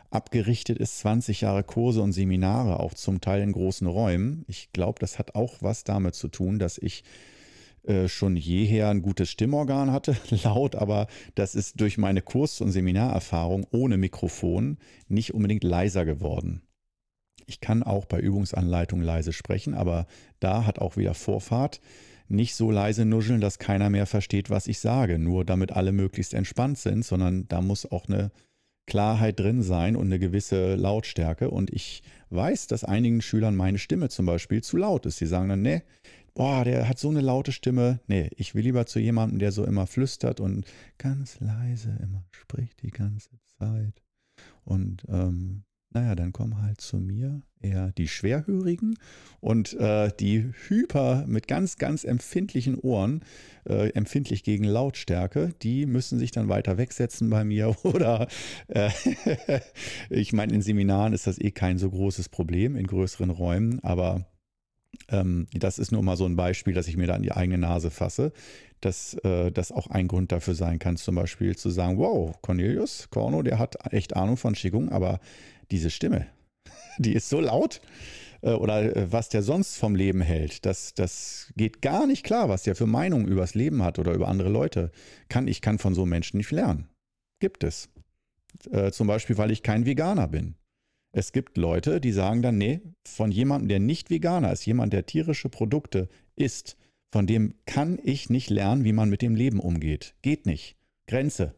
abgerichtet ist, 20 Jahre Kurse und Seminare, auch zum Teil in großen Räumen. Ich glaube, das hat auch was damit zu tun, dass ich äh, schon jeher ein gutes Stimmorgan hatte, [laughs] laut, aber das ist durch meine Kurs- und Seminarerfahrung ohne Mikrofon nicht unbedingt leiser geworden. Ich kann auch bei Übungsanleitungen leise sprechen, aber da hat auch wieder Vorfahrt. Nicht so leise nuscheln, dass keiner mehr versteht, was ich sage, nur damit alle möglichst entspannt sind, sondern da muss auch eine Klarheit drin sein und eine gewisse Lautstärke. Und ich weiß, dass einigen Schülern meine Stimme zum Beispiel zu laut ist. Sie sagen dann, nee, boah, der hat so eine laute Stimme. Nee, ich will lieber zu jemandem, der so immer flüstert und ganz leise immer spricht die ganze Zeit. Und ähm, naja, dann kommen halt zu mir eher die Schwerhörigen und äh, die Hyper mit ganz, ganz empfindlichen Ohren, äh, empfindlich gegen Lautstärke, die müssen sich dann weiter wegsetzen bei mir [laughs] oder äh, [laughs] ich meine, in Seminaren ist das eh kein so großes Problem in größeren Räumen, aber ähm, das ist nur mal so ein Beispiel, dass ich mir da an die eigene Nase fasse, dass äh, das auch ein Grund dafür sein kann, zum Beispiel zu sagen, wow, Cornelius Corno, der hat echt Ahnung von Schickung, aber diese Stimme, [laughs] die ist so laut äh, oder äh, was der sonst vom Leben hält, das, das geht gar nicht klar, was der für Meinungen übers Leben hat oder über andere Leute. Kann, ich kann von so Menschen nicht lernen. Gibt es. Äh, zum Beispiel, weil ich kein Veganer bin. Es gibt Leute, die sagen dann, nee, von jemandem, der nicht Veganer ist, jemand, der tierische Produkte isst, von dem kann ich nicht lernen, wie man mit dem Leben umgeht. Geht nicht. Grenze.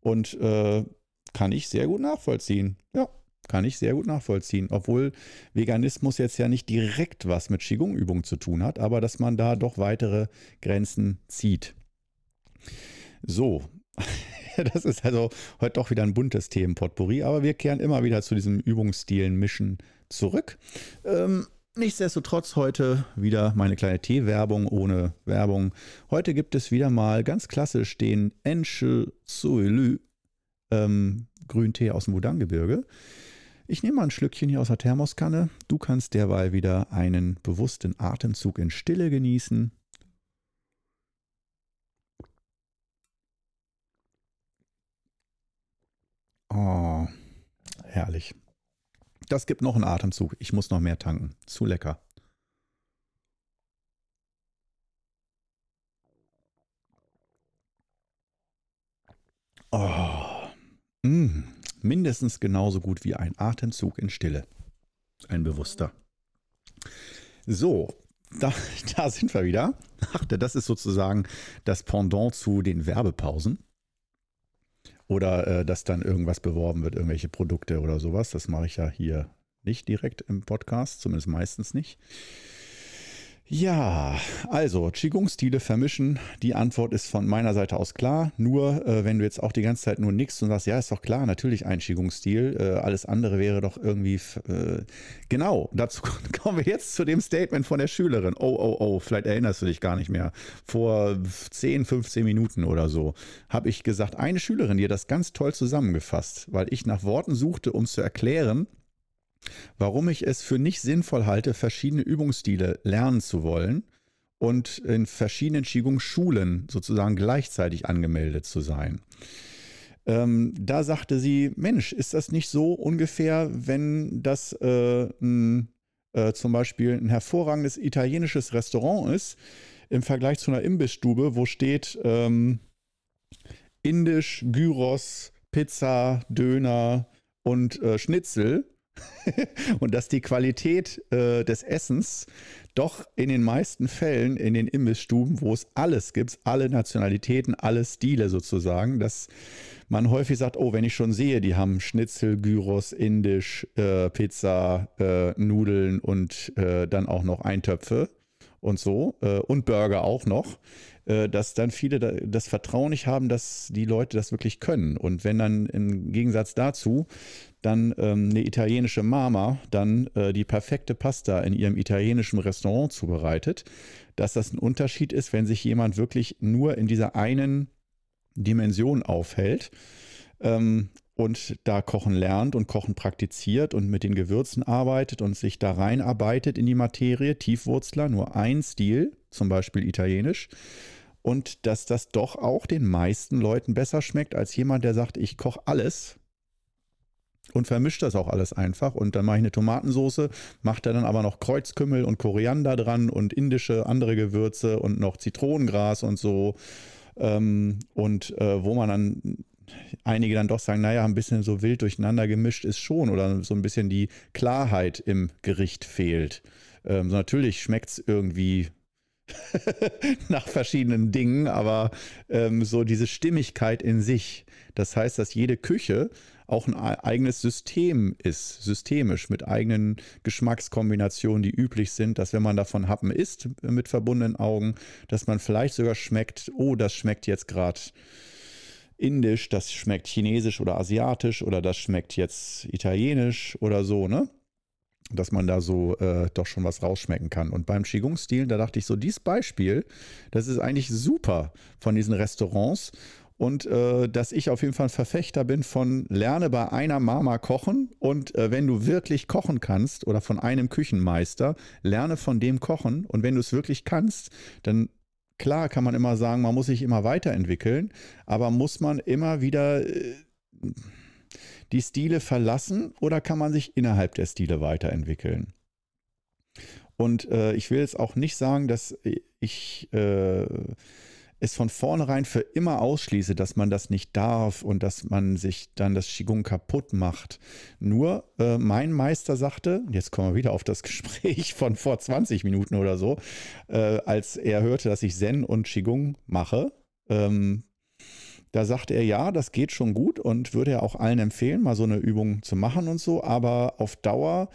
Und äh, kann ich sehr gut nachvollziehen. Ja, kann ich sehr gut nachvollziehen. Obwohl Veganismus jetzt ja nicht direkt was mit Qigong-Übungen zu tun hat, aber dass man da doch weitere Grenzen zieht. So, [laughs] das ist also heute doch wieder ein buntes Themenpotpourri, aber wir kehren immer wieder zu diesem Übungsstilen Mischen zurück. Ähm, Nichtsdestotrotz heute wieder meine kleine Teewerbung ohne Werbung. Heute gibt es wieder mal ganz klassisch den Enche Suelu ähm, Grüntee aus dem Wudang-Gebirge. Ich nehme mal ein Schlückchen hier aus der Thermoskanne. Du kannst derweil wieder einen bewussten Atemzug in Stille genießen. Oh, herrlich. Das gibt noch einen Atemzug. Ich muss noch mehr tanken. Zu lecker. Oh, mm, mindestens genauso gut wie ein Atemzug in Stille. Ein bewusster. So, da, [laughs] da sind wir wieder. Ach, das ist sozusagen das Pendant zu den Werbepausen oder äh, dass dann irgendwas beworben wird, irgendwelche Produkte oder sowas. Das mache ich ja hier nicht direkt im Podcast, zumindest meistens nicht. Ja, also Qigong-Stile vermischen. Die Antwort ist von meiner Seite aus klar. Nur äh, wenn du jetzt auch die ganze Zeit nur nickst und sagst, ja, ist doch klar, natürlich ein Qigong-Stil. Äh, alles andere wäre doch irgendwie. Äh, genau, dazu [laughs] kommen wir jetzt zu dem Statement von der Schülerin. Oh, oh, oh, vielleicht erinnerst du dich gar nicht mehr. Vor 10, 15 Minuten oder so habe ich gesagt, eine Schülerin, hat das ganz toll zusammengefasst, weil ich nach Worten suchte, um zu erklären, warum ich es für nicht sinnvoll halte, verschiedene Übungsstile lernen zu wollen und in verschiedenen Qigong-Schulen sozusagen gleichzeitig angemeldet zu sein. Ähm, da sagte sie, Mensch, ist das nicht so ungefähr, wenn das äh, ein, äh, zum Beispiel ein hervorragendes italienisches Restaurant ist, im Vergleich zu einer Imbissstube, wo steht ähm, Indisch, Gyros, Pizza, Döner und äh, Schnitzel. [laughs] und dass die Qualität äh, des Essens doch in den meisten Fällen in den Imbissstuben, wo es alles gibt, alle Nationalitäten, alle Stile sozusagen, dass man häufig sagt, oh, wenn ich schon sehe, die haben Schnitzel, Gyros, Indisch, äh, Pizza, äh, Nudeln und äh, dann auch noch Eintöpfe und so äh, und Burger auch noch, äh, dass dann viele das Vertrauen nicht haben, dass die Leute das wirklich können. Und wenn dann im Gegensatz dazu dann ähm, eine italienische Mama dann äh, die perfekte Pasta in ihrem italienischen Restaurant zubereitet, dass das ein Unterschied ist, wenn sich jemand wirklich nur in dieser einen Dimension aufhält ähm, und da Kochen lernt und Kochen praktiziert und mit den Gewürzen arbeitet und sich da reinarbeitet in die Materie, Tiefwurzler, nur ein Stil, zum Beispiel italienisch. Und dass das doch auch den meisten Leuten besser schmeckt als jemand, der sagt, ich koche alles und vermischt das auch alles einfach. Und dann mache ich eine Tomatensauce, macht er dann aber noch Kreuzkümmel und Koriander dran und indische andere Gewürze und noch Zitronengras und so. Ähm, und äh, wo man dann einige dann doch sagen, naja, ein bisschen so wild durcheinander gemischt ist schon oder so ein bisschen die Klarheit im Gericht fehlt. Ähm, so natürlich schmeckt es irgendwie [laughs] nach verschiedenen Dingen, aber ähm, so diese Stimmigkeit in sich. Das heißt, dass jede Küche auch ein eigenes System ist, systemisch mit eigenen Geschmackskombinationen, die üblich sind, dass wenn man davon Happen isst mit verbundenen Augen, dass man vielleicht sogar schmeckt, oh, das schmeckt jetzt gerade indisch, das schmeckt chinesisch oder asiatisch oder das schmeckt jetzt italienisch oder so, ne? Dass man da so äh, doch schon was rausschmecken kann. Und beim Qigong-Stil, da dachte ich so, dieses Beispiel, das ist eigentlich super von diesen Restaurants und äh, dass ich auf jeden Fall ein Verfechter bin von lerne bei einer Mama kochen und äh, wenn du wirklich kochen kannst oder von einem Küchenmeister, lerne von dem kochen und wenn du es wirklich kannst, dann klar kann man immer sagen, man muss sich immer weiterentwickeln, aber muss man immer wieder äh, die Stile verlassen oder kann man sich innerhalb der Stile weiterentwickeln? Und äh, ich will jetzt auch nicht sagen, dass ich äh, es von vornherein für immer ausschließe, dass man das nicht darf und dass man sich dann das Qigong kaputt macht. Nur äh, mein Meister sagte, jetzt kommen wir wieder auf das [laughs] Gespräch von vor 20 Minuten oder so, äh, als er hörte, dass ich Zen und Qigong mache, ähm, da sagte er, ja, das geht schon gut und würde er auch allen empfehlen, mal so eine Übung zu machen und so, aber auf Dauer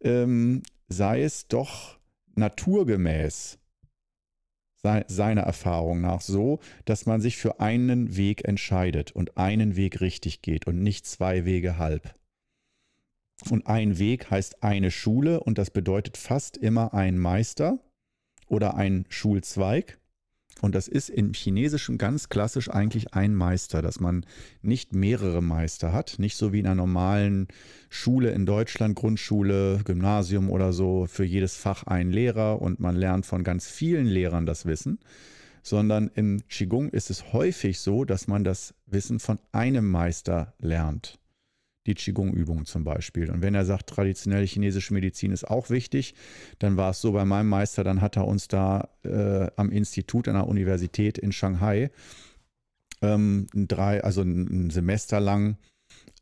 ähm, sei es doch naturgemäß seiner Erfahrung nach so, dass man sich für einen Weg entscheidet und einen Weg richtig geht und nicht zwei Wege halb. Und ein Weg heißt eine Schule und das bedeutet fast immer ein Meister oder ein Schulzweig. Und das ist im Chinesischen ganz klassisch eigentlich ein Meister, dass man nicht mehrere Meister hat, nicht so wie in einer normalen Schule in Deutschland, Grundschule, Gymnasium oder so, für jedes Fach ein Lehrer und man lernt von ganz vielen Lehrern das Wissen, sondern im Qigong ist es häufig so, dass man das Wissen von einem Meister lernt die Qigong-Übungen zum Beispiel. Und wenn er sagt, traditionelle chinesische Medizin ist auch wichtig, dann war es so bei meinem Meister, dann hat er uns da äh, am Institut an der Universität in Shanghai ähm, drei, also ein Semester lang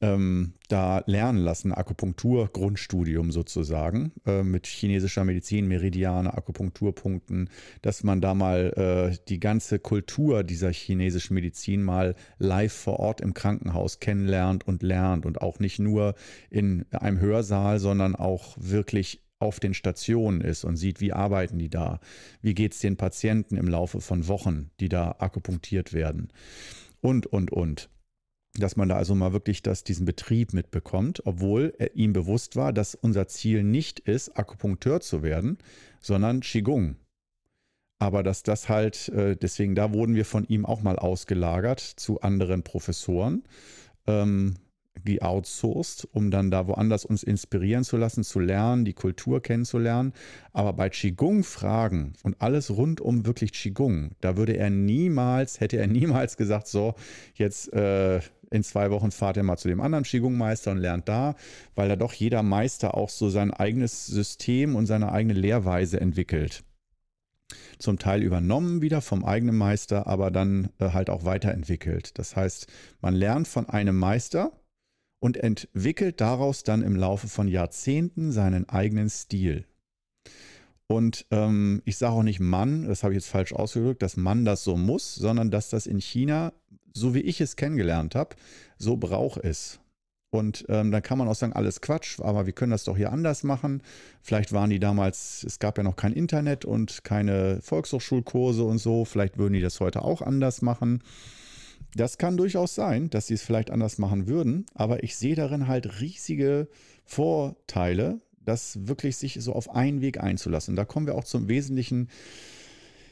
ähm, da lernen lassen, Akupunktur-Grundstudium sozusagen, äh, mit chinesischer Medizin, Meridiane, Akupunkturpunkten, dass man da mal äh, die ganze Kultur dieser chinesischen Medizin mal live vor Ort im Krankenhaus kennenlernt und lernt und auch nicht nur in einem Hörsaal, sondern auch wirklich auf den Stationen ist und sieht, wie arbeiten die da, wie geht es den Patienten im Laufe von Wochen, die da akupunktiert werden. Und, und, und dass man da also mal wirklich das, diesen Betrieb mitbekommt, obwohl ihm bewusst war, dass unser Ziel nicht ist, Akupunkteur zu werden, sondern Qigong. Aber dass das halt, äh, deswegen da wurden wir von ihm auch mal ausgelagert zu anderen Professoren. Ähm, geoutsourced, um dann da woanders uns inspirieren zu lassen, zu lernen, die Kultur kennenzulernen. Aber bei Qigong-Fragen und alles rund um wirklich Qigong, da würde er niemals, hätte er niemals gesagt, so, jetzt äh, in zwei Wochen fahrt er mal zu dem anderen Qigong-Meister und lernt da, weil da doch jeder Meister auch so sein eigenes System und seine eigene Lehrweise entwickelt zum Teil übernommen wieder vom eigenen Meister, aber dann äh, halt auch weiterentwickelt. Das heißt, man lernt von einem Meister und entwickelt daraus dann im Laufe von Jahrzehnten seinen eigenen Stil. Und ähm, ich sage auch nicht Mann, das habe ich jetzt falsch ausgedrückt, dass Mann das so muss, sondern dass das in China, so wie ich es kennengelernt habe, so Brauch ist. Und ähm, dann kann man auch sagen, alles Quatsch, aber wir können das doch hier anders machen. Vielleicht waren die damals, es gab ja noch kein Internet und keine Volkshochschulkurse und so. Vielleicht würden die das heute auch anders machen. Das kann durchaus sein, dass sie es vielleicht anders machen würden, aber ich sehe darin halt riesige Vorteile, das wirklich sich so auf einen Weg einzulassen. Da kommen wir auch zum wesentlichen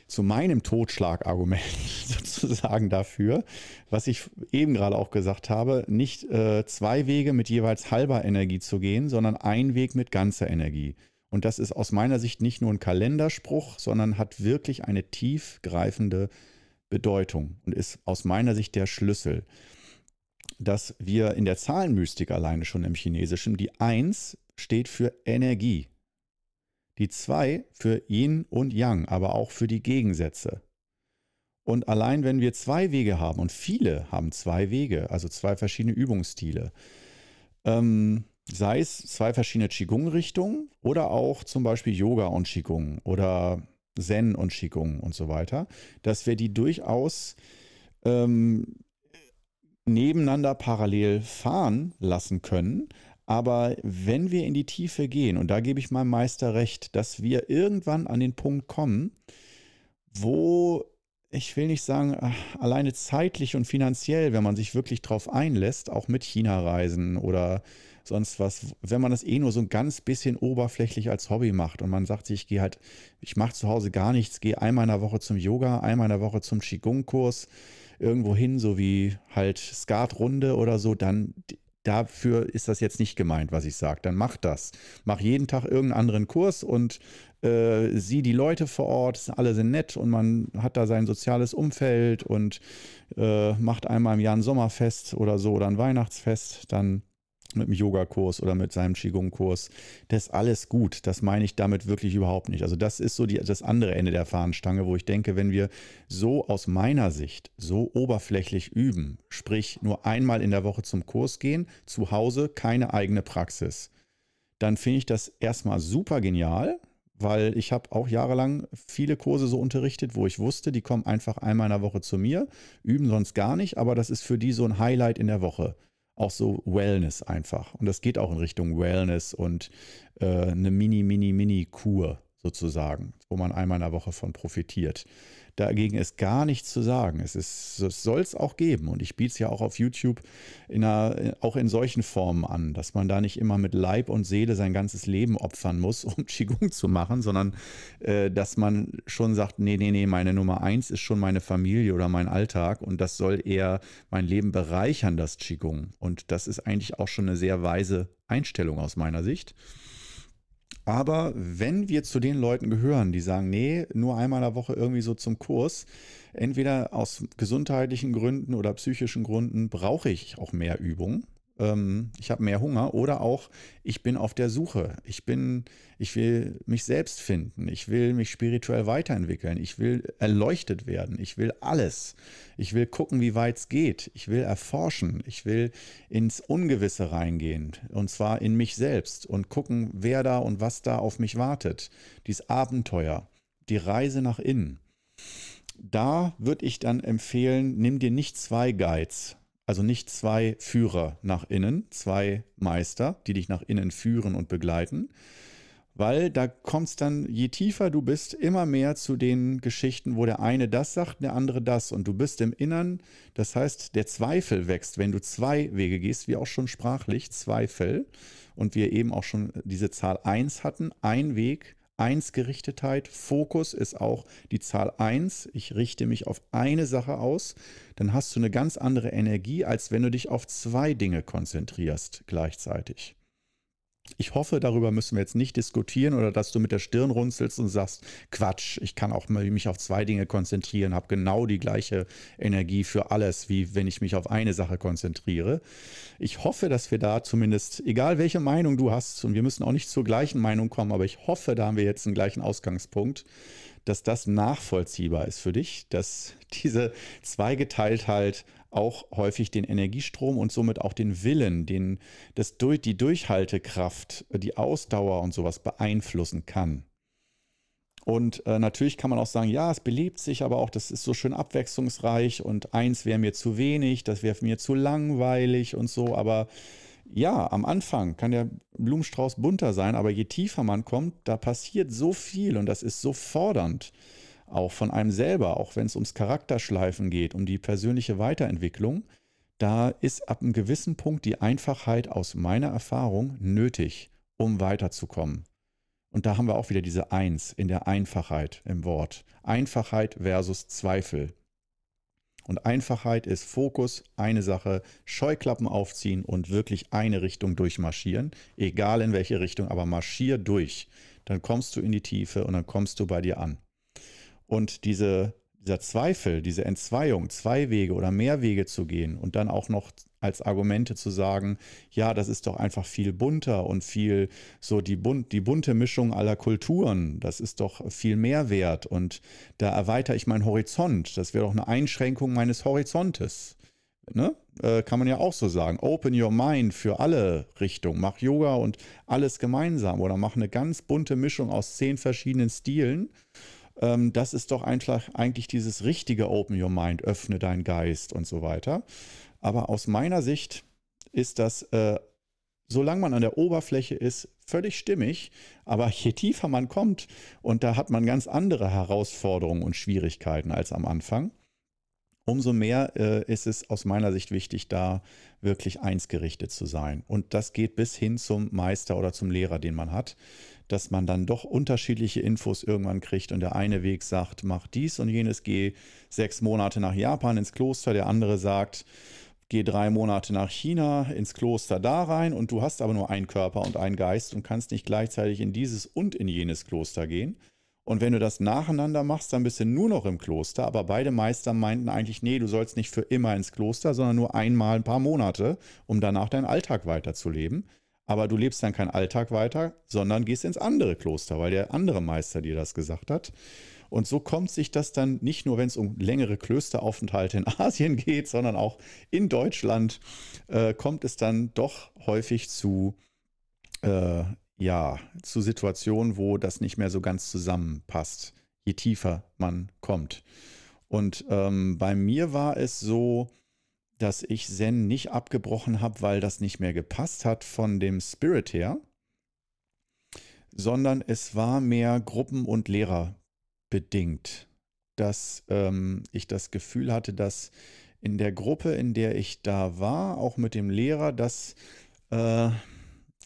zu meinem Totschlagargument [laughs] sozusagen dafür, was ich eben gerade auch gesagt habe, nicht äh, zwei Wege mit jeweils halber Energie zu gehen, sondern ein Weg mit ganzer Energie. Und das ist aus meiner Sicht nicht nur ein Kalenderspruch, sondern hat wirklich eine tiefgreifende Bedeutung und ist aus meiner Sicht der Schlüssel, dass wir in der Zahlenmystik alleine schon im Chinesischen, die Eins steht für Energie. Die zwei für Yin und Yang, aber auch für die Gegensätze. Und allein wenn wir zwei Wege haben, und viele haben zwei Wege, also zwei verschiedene Übungsstile, ähm, sei es zwei verschiedene Qigong-Richtungen oder auch zum Beispiel Yoga und Qigong oder Zen und Qigong und so weiter, dass wir die durchaus ähm, nebeneinander parallel fahren lassen können, aber wenn wir in die Tiefe gehen, und da gebe ich meinem Meister recht, dass wir irgendwann an den Punkt kommen, wo ich will nicht sagen, alleine zeitlich und finanziell, wenn man sich wirklich drauf einlässt, auch mit China-Reisen oder sonst was, wenn man das eh nur so ein ganz bisschen oberflächlich als Hobby macht und man sagt sich, ich gehe halt, ich mache zu Hause gar nichts, gehe einmal in der Woche zum Yoga, einmal in der Woche zum Qigong-Kurs, irgendwo hin, so wie halt Skatrunde oder so, dann dafür ist das jetzt nicht gemeint, was ich sage. Dann mach das. Mach jeden Tag irgendeinen anderen Kurs und äh, sieh die Leute vor Ort. Alle sind nett und man hat da sein soziales Umfeld und äh, macht einmal im Jahr ein Sommerfest oder so oder ein Weihnachtsfest. Dann mit einem Yogakurs oder mit seinem Qigong-Kurs. Das ist alles gut. Das meine ich damit wirklich überhaupt nicht. Also das ist so die, das andere Ende der Fahnenstange, wo ich denke, wenn wir so aus meiner Sicht so oberflächlich üben, sprich nur einmal in der Woche zum Kurs gehen, zu Hause keine eigene Praxis, dann finde ich das erstmal super genial, weil ich habe auch jahrelang viele Kurse so unterrichtet, wo ich wusste, die kommen einfach einmal in der Woche zu mir, üben sonst gar nicht, aber das ist für die so ein Highlight in der Woche auch so Wellness einfach. Und das geht auch in Richtung Wellness und äh, eine Mini, Mini, Mini-Kur sozusagen, wo man einmal in der Woche von profitiert. Dagegen ist gar nichts zu sagen. Es, es soll es auch geben. Und ich biete es ja auch auf YouTube in einer, auch in solchen Formen an, dass man da nicht immer mit Leib und Seele sein ganzes Leben opfern muss, [laughs] um Qigong zu machen, sondern äh, dass man schon sagt, nee, nee, nee, meine Nummer eins ist schon meine Familie oder mein Alltag und das soll eher mein Leben bereichern, das Qigong. Und das ist eigentlich auch schon eine sehr weise Einstellung aus meiner Sicht. Aber wenn wir zu den Leuten gehören, die sagen, nee, nur einmal in der Woche irgendwie so zum Kurs, entweder aus gesundheitlichen Gründen oder psychischen Gründen brauche ich auch mehr Übung, ähm, ich habe mehr Hunger oder auch ich bin auf der Suche. Ich bin, ich will mich selbst finden. Ich will mich spirituell weiterentwickeln. Ich will erleuchtet werden. Ich will alles. Ich will gucken, wie weit es geht. Ich will erforschen. Ich will ins Ungewisse reingehen. Und zwar in mich selbst und gucken, wer da und was da auf mich wartet. Dieses Abenteuer, die Reise nach innen. Da würde ich dann empfehlen, nimm dir nicht zwei Guides, also nicht zwei Führer nach innen, zwei Meister, die dich nach innen führen und begleiten, weil da kommst dann, je tiefer du bist, immer mehr zu den Geschichten, wo der eine das sagt, der andere das und du bist im Innern. Das heißt, der Zweifel wächst, wenn du zwei Wege gehst, wie auch schon sprachlich, Zweifel. Und wir eben auch schon diese Zahl 1 hatten, ein Weg, Einsgerichtetheit. Fokus ist auch die Zahl 1. Ich richte mich auf eine Sache aus. Dann hast du eine ganz andere Energie, als wenn du dich auf zwei Dinge konzentrierst gleichzeitig. Ich hoffe, darüber müssen wir jetzt nicht diskutieren oder dass du mit der Stirn runzelst und sagst, Quatsch, ich kann auch mich auf zwei Dinge konzentrieren, habe genau die gleiche Energie für alles, wie wenn ich mich auf eine Sache konzentriere. Ich hoffe, dass wir da zumindest, egal welche Meinung du hast, und wir müssen auch nicht zur gleichen Meinung kommen, aber ich hoffe, da haben wir jetzt einen gleichen Ausgangspunkt, dass das nachvollziehbar ist für dich, dass diese Zweigeteiltheit auch häufig den Energiestrom und somit auch den Willen, den, das, die Durchhaltekraft, die Ausdauer und sowas beeinflussen kann. Und äh, natürlich kann man auch sagen, ja, es belebt sich, aber auch das ist so schön abwechslungsreich und eins wäre mir zu wenig, das wäre mir zu langweilig und so. Aber ja, am Anfang kann der Blumenstrauß bunter sein, aber je tiefer man kommt, da passiert so viel und das ist so fordernd auch von einem selber, auch wenn es ums Charakterschleifen geht, um die persönliche Weiterentwicklung, da ist ab einem gewissen Punkt die Einfachheit aus meiner Erfahrung nötig, um weiterzukommen. Und da haben wir auch wieder diese Eins in der Einfachheit im Wort. Einfachheit versus Zweifel. Und Einfachheit ist Fokus, eine Sache, Scheuklappen aufziehen und wirklich eine Richtung durchmarschieren. Egal in welche Richtung, aber marschier durch. Dann kommst du in die Tiefe und dann kommst du bei dir an. Und diese, dieser Zweifel, diese Entzweiung, zwei Wege oder mehr Wege zu gehen und dann auch noch als Argumente zu sagen, ja, das ist doch einfach viel bunter und viel so die, bunt, die bunte Mischung aller Kulturen, das ist doch viel mehr wert und da erweitere ich meinen Horizont. Das wäre doch eine Einschränkung meines Horizontes. Ne? Äh, kann man ja auch so sagen. Open your mind für alle Richtungen. Mach Yoga und alles gemeinsam oder mach eine ganz bunte Mischung aus zehn verschiedenen Stilen ähm, das ist doch einfach eigentlich dieses richtige Open Your Mind, öffne deinen Geist und so weiter. Aber aus meiner Sicht ist das, äh, solange man an der Oberfläche ist, völlig stimmig. Aber je tiefer man kommt, und da hat man ganz andere Herausforderungen und Schwierigkeiten als am Anfang, umso mehr äh, ist es aus meiner Sicht wichtig, da wirklich einsgerichtet zu sein. Und das geht bis hin zum Meister oder zum Lehrer, den man hat dass man dann doch unterschiedliche Infos irgendwann kriegt und der eine Weg sagt, mach dies und jenes, geh sechs Monate nach Japan ins Kloster, der andere sagt, geh drei Monate nach China ins Kloster da rein und du hast aber nur einen Körper und einen Geist und kannst nicht gleichzeitig in dieses und in jenes Kloster gehen. Und wenn du das nacheinander machst, dann bist du nur noch im Kloster. Aber beide Meister meinten eigentlich, nee, du sollst nicht für immer ins Kloster, sondern nur einmal ein paar Monate, um danach deinen Alltag weiterzuleben aber du lebst dann keinen Alltag weiter, sondern gehst ins andere Kloster, weil der andere Meister dir das gesagt hat. Und so kommt sich das dann nicht nur, wenn es um längere Klösteraufenthalte in [laughs] Asien geht, sondern auch in Deutschland äh, kommt es dann doch häufig zu, äh, ja, zu Situationen, wo das nicht mehr so ganz zusammenpasst, je tiefer man kommt. Und ähm, bei mir war es so, dass ich Zen nicht abgebrochen habe, weil das nicht mehr gepasst hat von dem Spirit her, sondern es war mehr Gruppen- und Lehrer bedingt, dass ähm, ich das Gefühl hatte, dass in der Gruppe, in der ich da war, auch mit dem Lehrer, dass äh,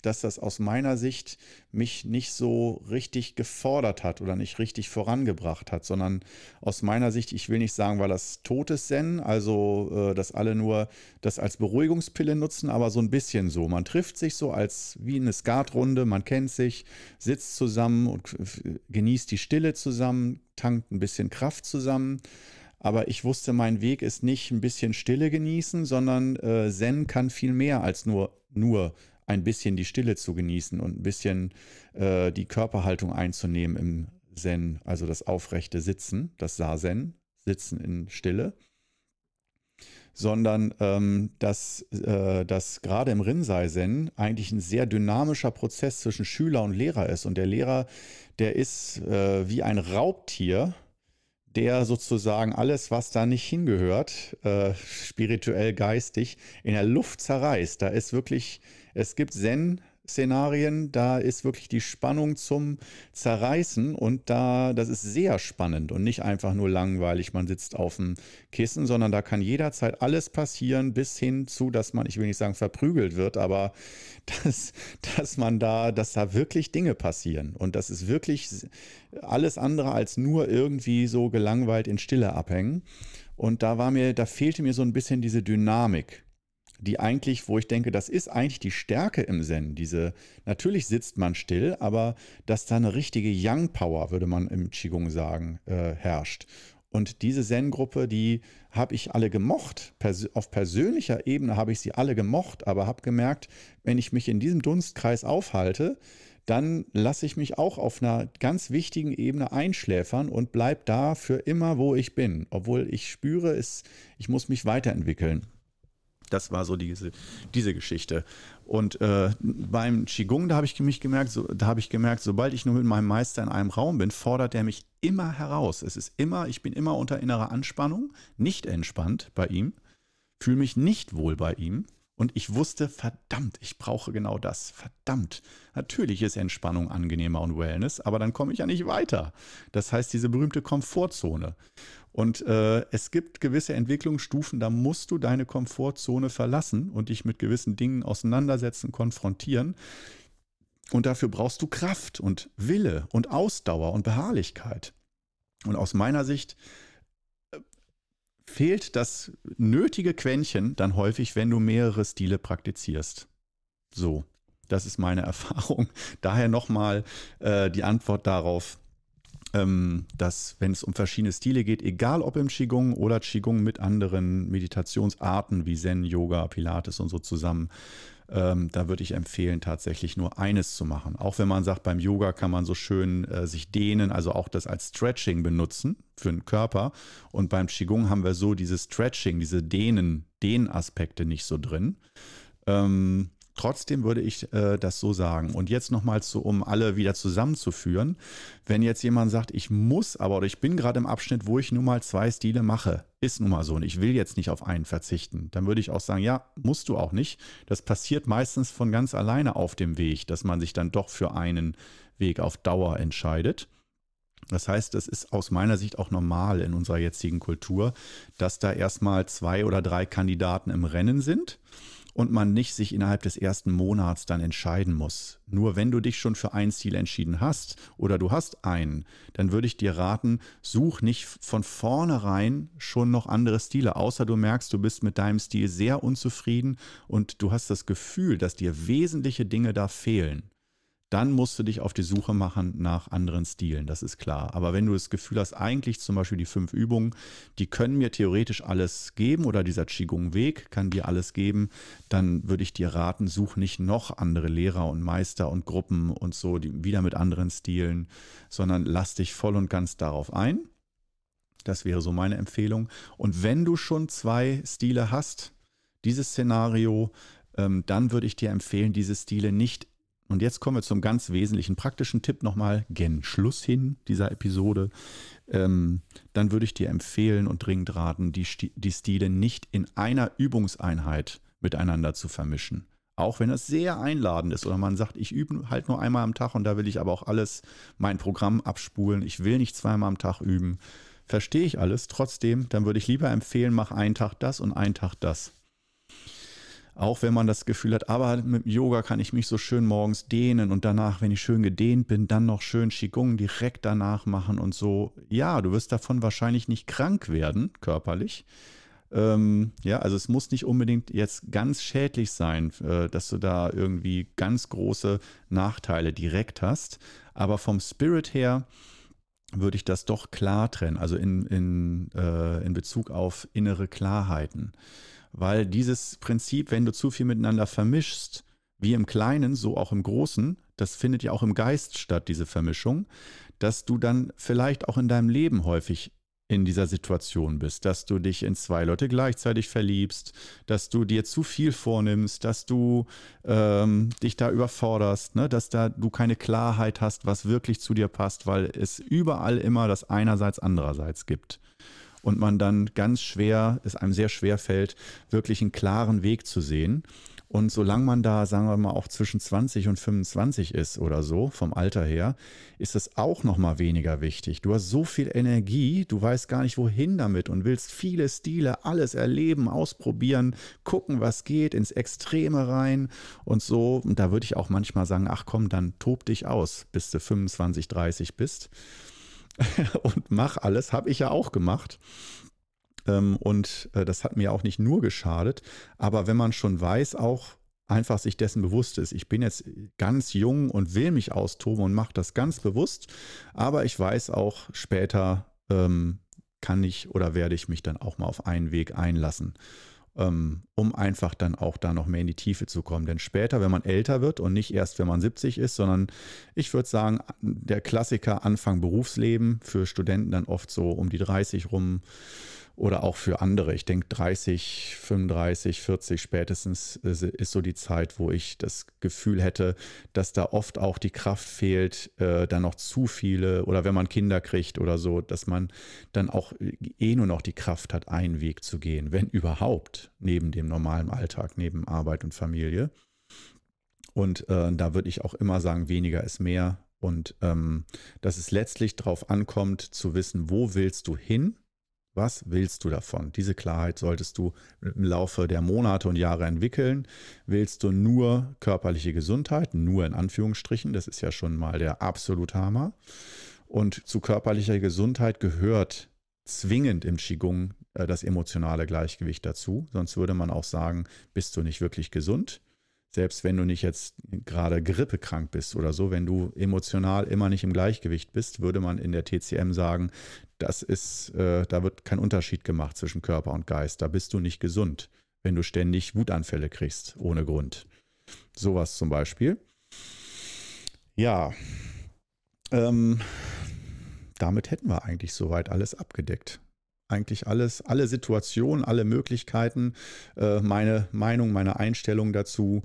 dass das aus meiner Sicht mich nicht so richtig gefordert hat oder nicht richtig vorangebracht hat, sondern aus meiner Sicht, ich will nicht sagen, weil das totes Zen, also äh, dass alle nur das als Beruhigungspille nutzen, aber so ein bisschen so. Man trifft sich so als wie eine Skatrunde, man kennt sich, sitzt zusammen und genießt die Stille zusammen, tankt ein bisschen Kraft zusammen. Aber ich wusste, mein Weg ist nicht ein bisschen Stille genießen, sondern äh, Zen kann viel mehr als nur, nur ein bisschen die Stille zu genießen und ein bisschen äh, die Körperhaltung einzunehmen im Zen, also das aufrechte Sitzen, das Sazen, Sitzen in Stille, sondern ähm, dass, äh, dass gerade im Rinzai-Zen eigentlich ein sehr dynamischer Prozess zwischen Schüler und Lehrer ist. Und der Lehrer, der ist äh, wie ein Raubtier, der sozusagen alles, was da nicht hingehört, äh, spirituell, geistig, in der Luft zerreißt. Da ist wirklich es gibt Zen, Szenarien, da ist wirklich die Spannung zum Zerreißen und da, das ist sehr spannend und nicht einfach nur langweilig, man sitzt auf dem Kissen, sondern da kann jederzeit alles passieren, bis hin zu, dass man, ich will nicht sagen verprügelt wird, aber [laughs] dass, dass man da, dass da wirklich Dinge passieren und das ist wirklich alles andere als nur irgendwie so gelangweilt in Stille abhängen. Und da war mir, da fehlte mir so ein bisschen diese Dynamik die eigentlich, wo ich denke, das ist eigentlich die Stärke im Zen. Diese, natürlich sitzt man still, aber dass da eine richtige Young Power, würde man im Qigong sagen, äh, herrscht. Und diese Zen-Gruppe, die habe ich alle gemocht. Pers auf persönlicher Ebene habe ich sie alle gemocht, aber habe gemerkt, wenn ich mich in diesem Dunstkreis aufhalte, dann lasse ich mich auch auf einer ganz wichtigen Ebene einschläfern und bleibe da für immer, wo ich bin. Obwohl ich spüre, es, ich muss mich weiterentwickeln. Das war so diese, diese Geschichte. Und äh, beim Qigong, da habe ich mich gemerkt, so, da habe ich gemerkt, sobald ich nur mit meinem Meister in einem Raum bin, fordert er mich immer heraus. Es ist immer, ich bin immer unter innerer Anspannung, nicht entspannt bei ihm, fühle mich nicht wohl bei ihm. Und ich wusste, verdammt, ich brauche genau das. Verdammt. Natürlich ist Entspannung angenehmer und Wellness, aber dann komme ich ja nicht weiter. Das heißt, diese berühmte Komfortzone. Und äh, es gibt gewisse Entwicklungsstufen, da musst du deine Komfortzone verlassen und dich mit gewissen Dingen auseinandersetzen, konfrontieren. Und dafür brauchst du Kraft und Wille und Ausdauer und Beharrlichkeit. Und aus meiner Sicht fehlt das nötige Quäntchen dann häufig, wenn du mehrere Stile praktizierst. So, das ist meine [laughs] Erfahrung. Daher nochmal äh, die Antwort darauf, ähm, dass wenn es um verschiedene Stile geht, egal ob im Qigong oder Qigong mit anderen Meditationsarten wie Zen, Yoga, Pilates und so zusammen, ähm, da würde ich empfehlen, tatsächlich nur eines zu machen. Auch wenn man sagt, beim Yoga kann man so schön äh, sich dehnen, also auch das als Stretching benutzen für den Körper. Und beim Qigong haben wir so diese Stretching, diese Dehnen, Dehnaspekte nicht so drin. Ähm, Trotzdem würde ich äh, das so sagen. Und jetzt nochmal so, um alle wieder zusammenzuführen. Wenn jetzt jemand sagt, ich muss aber oder ich bin gerade im Abschnitt, wo ich nun mal zwei Stile mache, ist nun mal so und ich will jetzt nicht auf einen verzichten, dann würde ich auch sagen, ja, musst du auch nicht. Das passiert meistens von ganz alleine auf dem Weg, dass man sich dann doch für einen Weg auf Dauer entscheidet. Das heißt, es ist aus meiner Sicht auch normal in unserer jetzigen Kultur, dass da erstmal zwei oder drei Kandidaten im Rennen sind und man nicht sich innerhalb des ersten Monats dann entscheiden muss. Nur wenn du dich schon für ein Ziel entschieden hast oder du hast einen, dann würde ich dir raten, such nicht von vornherein schon noch andere Stile, außer du merkst, du bist mit deinem Stil sehr unzufrieden und du hast das Gefühl, dass dir wesentliche Dinge da fehlen dann musst du dich auf die Suche machen nach anderen Stilen, das ist klar. Aber wenn du das Gefühl hast, eigentlich zum Beispiel die fünf Übungen, die können mir theoretisch alles geben oder dieser Qigong-Weg kann dir alles geben, dann würde ich dir raten, such nicht noch andere Lehrer und Meister und Gruppen und so, die wieder mit anderen Stilen, sondern lass dich voll und ganz darauf ein. Das wäre so meine Empfehlung. Und wenn du schon zwei Stile hast, dieses Szenario, ähm, dann würde ich dir empfehlen, diese Stile nicht und jetzt kommen wir zum ganz wesentlichen praktischen Tipp nochmal, gen Schluss hin dieser Episode. Ähm, dann würde ich dir empfehlen und dringend raten, die, die Stile nicht in einer Übungseinheit miteinander zu vermischen. Auch wenn es sehr einladend ist oder man sagt, ich übe halt nur einmal am Tag und da will ich aber auch alles, mein Programm abspulen. Ich will nicht zweimal am Tag üben. Verstehe ich alles. Trotzdem, dann würde ich lieber empfehlen, mach einen Tag das und einen Tag das. Auch wenn man das Gefühl hat, aber mit Yoga kann ich mich so schön morgens dehnen und danach, wenn ich schön gedehnt bin, dann noch schön Qigong direkt danach machen und so. Ja, du wirst davon wahrscheinlich nicht krank werden, körperlich. Ähm, ja, also es muss nicht unbedingt jetzt ganz schädlich sein, äh, dass du da irgendwie ganz große Nachteile direkt hast. Aber vom Spirit her würde ich das doch klar trennen, also in, in, äh, in Bezug auf innere Klarheiten weil dieses Prinzip, wenn du zu viel miteinander vermischst, wie im Kleinen, so auch im Großen, das findet ja auch im Geist statt, diese Vermischung, dass du dann vielleicht auch in deinem Leben häufig in dieser Situation bist, dass du dich in zwei Leute gleichzeitig verliebst, dass du dir zu viel vornimmst, dass du ähm, dich da überforderst, ne? dass da du keine Klarheit hast, was wirklich zu dir passt, weil es überall immer das einerseits andererseits gibt und man dann ganz schwer, es einem sehr schwer fällt, wirklich einen klaren Weg zu sehen. Und solange man da, sagen wir mal, auch zwischen 20 und 25 ist oder so, vom Alter her, ist es auch nochmal weniger wichtig. Du hast so viel Energie, du weißt gar nicht, wohin damit und willst viele Stile, alles erleben, ausprobieren, gucken, was geht, ins Extreme rein und so. Und da würde ich auch manchmal sagen, ach komm, dann tob dich aus, bis du 25, 30 bist. [laughs] und mach alles, habe ich ja auch gemacht. Ähm, und äh, das hat mir auch nicht nur geschadet. Aber wenn man schon weiß, auch einfach sich dessen bewusst ist, ich bin jetzt ganz jung und will mich austoben und mache das ganz bewusst. Aber ich weiß auch, später ähm, kann ich oder werde ich mich dann auch mal auf einen Weg einlassen um einfach dann auch da noch mehr in die Tiefe zu kommen. Denn später, wenn man älter wird und nicht erst, wenn man 70 ist, sondern ich würde sagen, der Klassiker Anfang Berufsleben für Studenten dann oft so um die 30 rum, oder auch für andere. Ich denke 30, 35, 40 spätestens ist so die Zeit, wo ich das Gefühl hätte, dass da oft auch die Kraft fehlt, äh, dann noch zu viele oder wenn man Kinder kriegt oder so, dass man dann auch eh nur noch die Kraft hat, einen Weg zu gehen, wenn [laughs] überhaupt, neben dem normalen Alltag, neben Arbeit und Familie. Und äh, da würde ich auch immer sagen, weniger ist mehr. Und ähm, dass es letztlich darauf ankommt, zu wissen, wo willst du hin was willst du davon? Diese Klarheit solltest du im Laufe der Monate und Jahre entwickeln. Willst du nur körperliche Gesundheit, nur in Anführungsstrichen, das ist ja schon mal der absolute Hammer. Und zu körperlicher Gesundheit gehört zwingend im Qigong äh, das emotionale Gleichgewicht dazu. Sonst würde man auch sagen, bist du nicht wirklich gesund selbst wenn du nicht jetzt gerade grippekrank bist oder so, wenn du emotional immer nicht im Gleichgewicht bist, würde man in der TCM sagen, das ist, äh, da wird kein Unterschied gemacht zwischen Körper und Geist. Da bist du nicht gesund, wenn du ständig Wutanfälle kriegst, ohne Grund. Sowas zum Beispiel. Ja, ähm, damit hätten wir eigentlich soweit alles abgedeckt eigentlich alles, alle Situationen, alle Möglichkeiten, äh, meine Meinung, meine Einstellung dazu.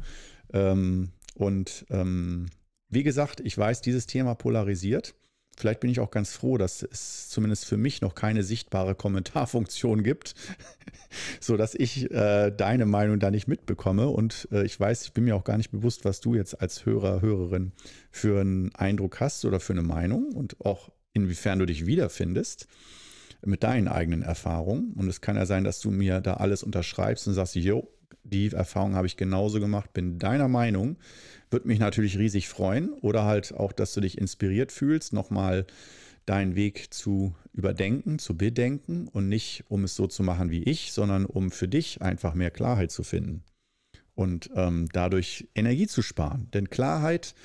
Ähm, und ähm, wie gesagt, ich weiß, dieses Thema polarisiert. Vielleicht bin ich auch ganz froh, dass es zumindest für mich noch keine sichtbare Kommentarfunktion gibt, [laughs] so dass ich äh, deine Meinung da nicht mitbekomme. Und äh, ich weiß, ich bin mir auch gar nicht bewusst, was du jetzt als Hörer, Hörerin für einen Eindruck hast oder für eine Meinung und auch inwiefern du dich wiederfindest mit deinen eigenen Erfahrungen. Und es kann ja sein, dass du mir da alles unterschreibst und sagst, jo, die Erfahrung habe ich genauso gemacht, bin deiner Meinung. Würde mich natürlich riesig freuen. Oder halt auch, dass du dich inspiriert fühlst, nochmal deinen Weg zu überdenken, zu bedenken und nicht, um es so zu machen wie ich, sondern um für dich einfach mehr Klarheit zu finden und ähm, dadurch Energie zu sparen. Denn Klarheit,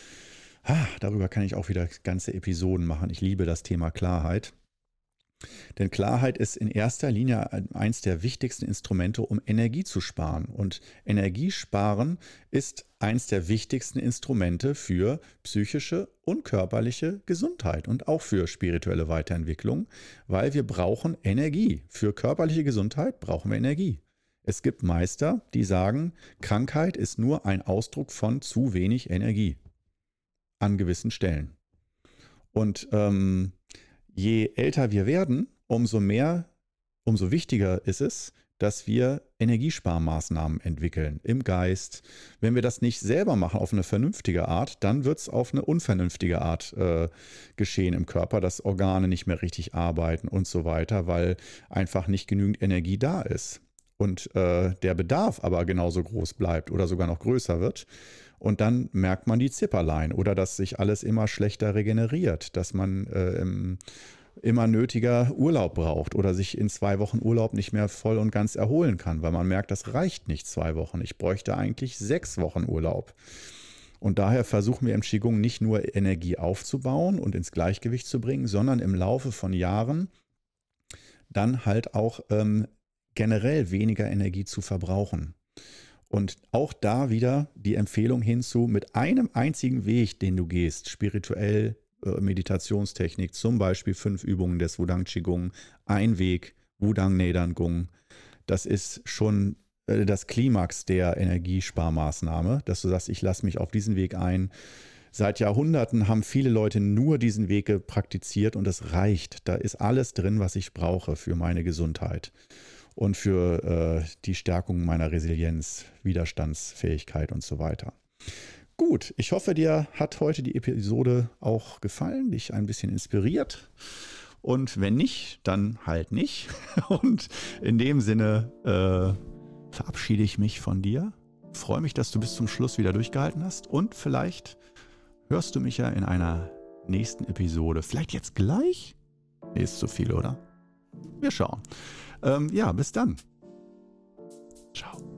ah, darüber kann ich auch wieder ganze Episoden machen. Ich liebe das Thema Klarheit. Denn Klarheit ist in erster Linie eines der wichtigsten Instrumente, um Energie zu sparen. Und Energiesparen ist eines der wichtigsten Instrumente für psychische und körperliche Gesundheit und auch für spirituelle Weiterentwicklung, weil wir brauchen Energie. Für körperliche Gesundheit brauchen wir Energie. Es gibt Meister, die sagen, Krankheit ist nur ein Ausdruck von zu wenig Energie an gewissen Stellen. Und ähm, je älter wir werden, umso mehr, umso wichtiger ist es, dass wir Energiesparmaßnahmen entwickeln im Geist. Wenn wir das nicht selber machen auf eine vernünftige Art, dann wird es auf eine unvernünftige Art äh, geschehen im Körper, dass Organe nicht mehr richtig arbeiten und so weiter, weil einfach nicht genügend Energie da ist. Und äh, der Bedarf aber genauso groß bleibt oder sogar noch größer wird. Und dann merkt man die Zipperlein oder dass sich alles immer schlechter regeneriert, dass man äh, immer nötiger Urlaub braucht oder sich in zwei Wochen Urlaub nicht mehr voll und ganz erholen kann, weil man merkt, das reicht nicht zwei Wochen. Ich bräuchte eigentlich sechs Wochen Urlaub. Und daher versuchen wir im Qigong nicht nur Energie aufzubauen und ins Gleichgewicht zu bringen, sondern im Laufe von Jahren dann halt auch ähm, generell weniger Energie zu verbrauchen. Und auch da wieder die Empfehlung hinzu, mit einem einzigen Weg, den du gehst, spirituell, äh, Meditationstechnik, zum Beispiel fünf Übungen des Wudang Qigong, ein Weg, Wudang Nedern Gung, das ist schon äh, das Klimax der Energiesparmaßnahme, dass du sagst, ich lasse mich auf diesen Weg ein. Seit Jahrhunderten haben viele Leute nur diesen Weg praktiziert und es reicht. Da ist alles drin, was ich brauche für meine Gesundheit. Und für äh, die Stärkung meiner Resilienz, Widerstandsfähigkeit und so weiter. Gut, ich hoffe, dir hat heute die Episode auch gefallen, dich ein bisschen inspiriert. Und wenn nicht, dann halt nicht. [laughs] Und in dem Sinne äh, verabschiede ich mich von dir. Freue mich, dass du bis zum Schluss wieder durchgehalten hast. Und vielleicht hörst du mich ja in einer nächsten Episode. Vielleicht jetzt gleich? Nee, ist zu viel, oder? Wir schauen. Ähm, ja, bis dann. Ciao.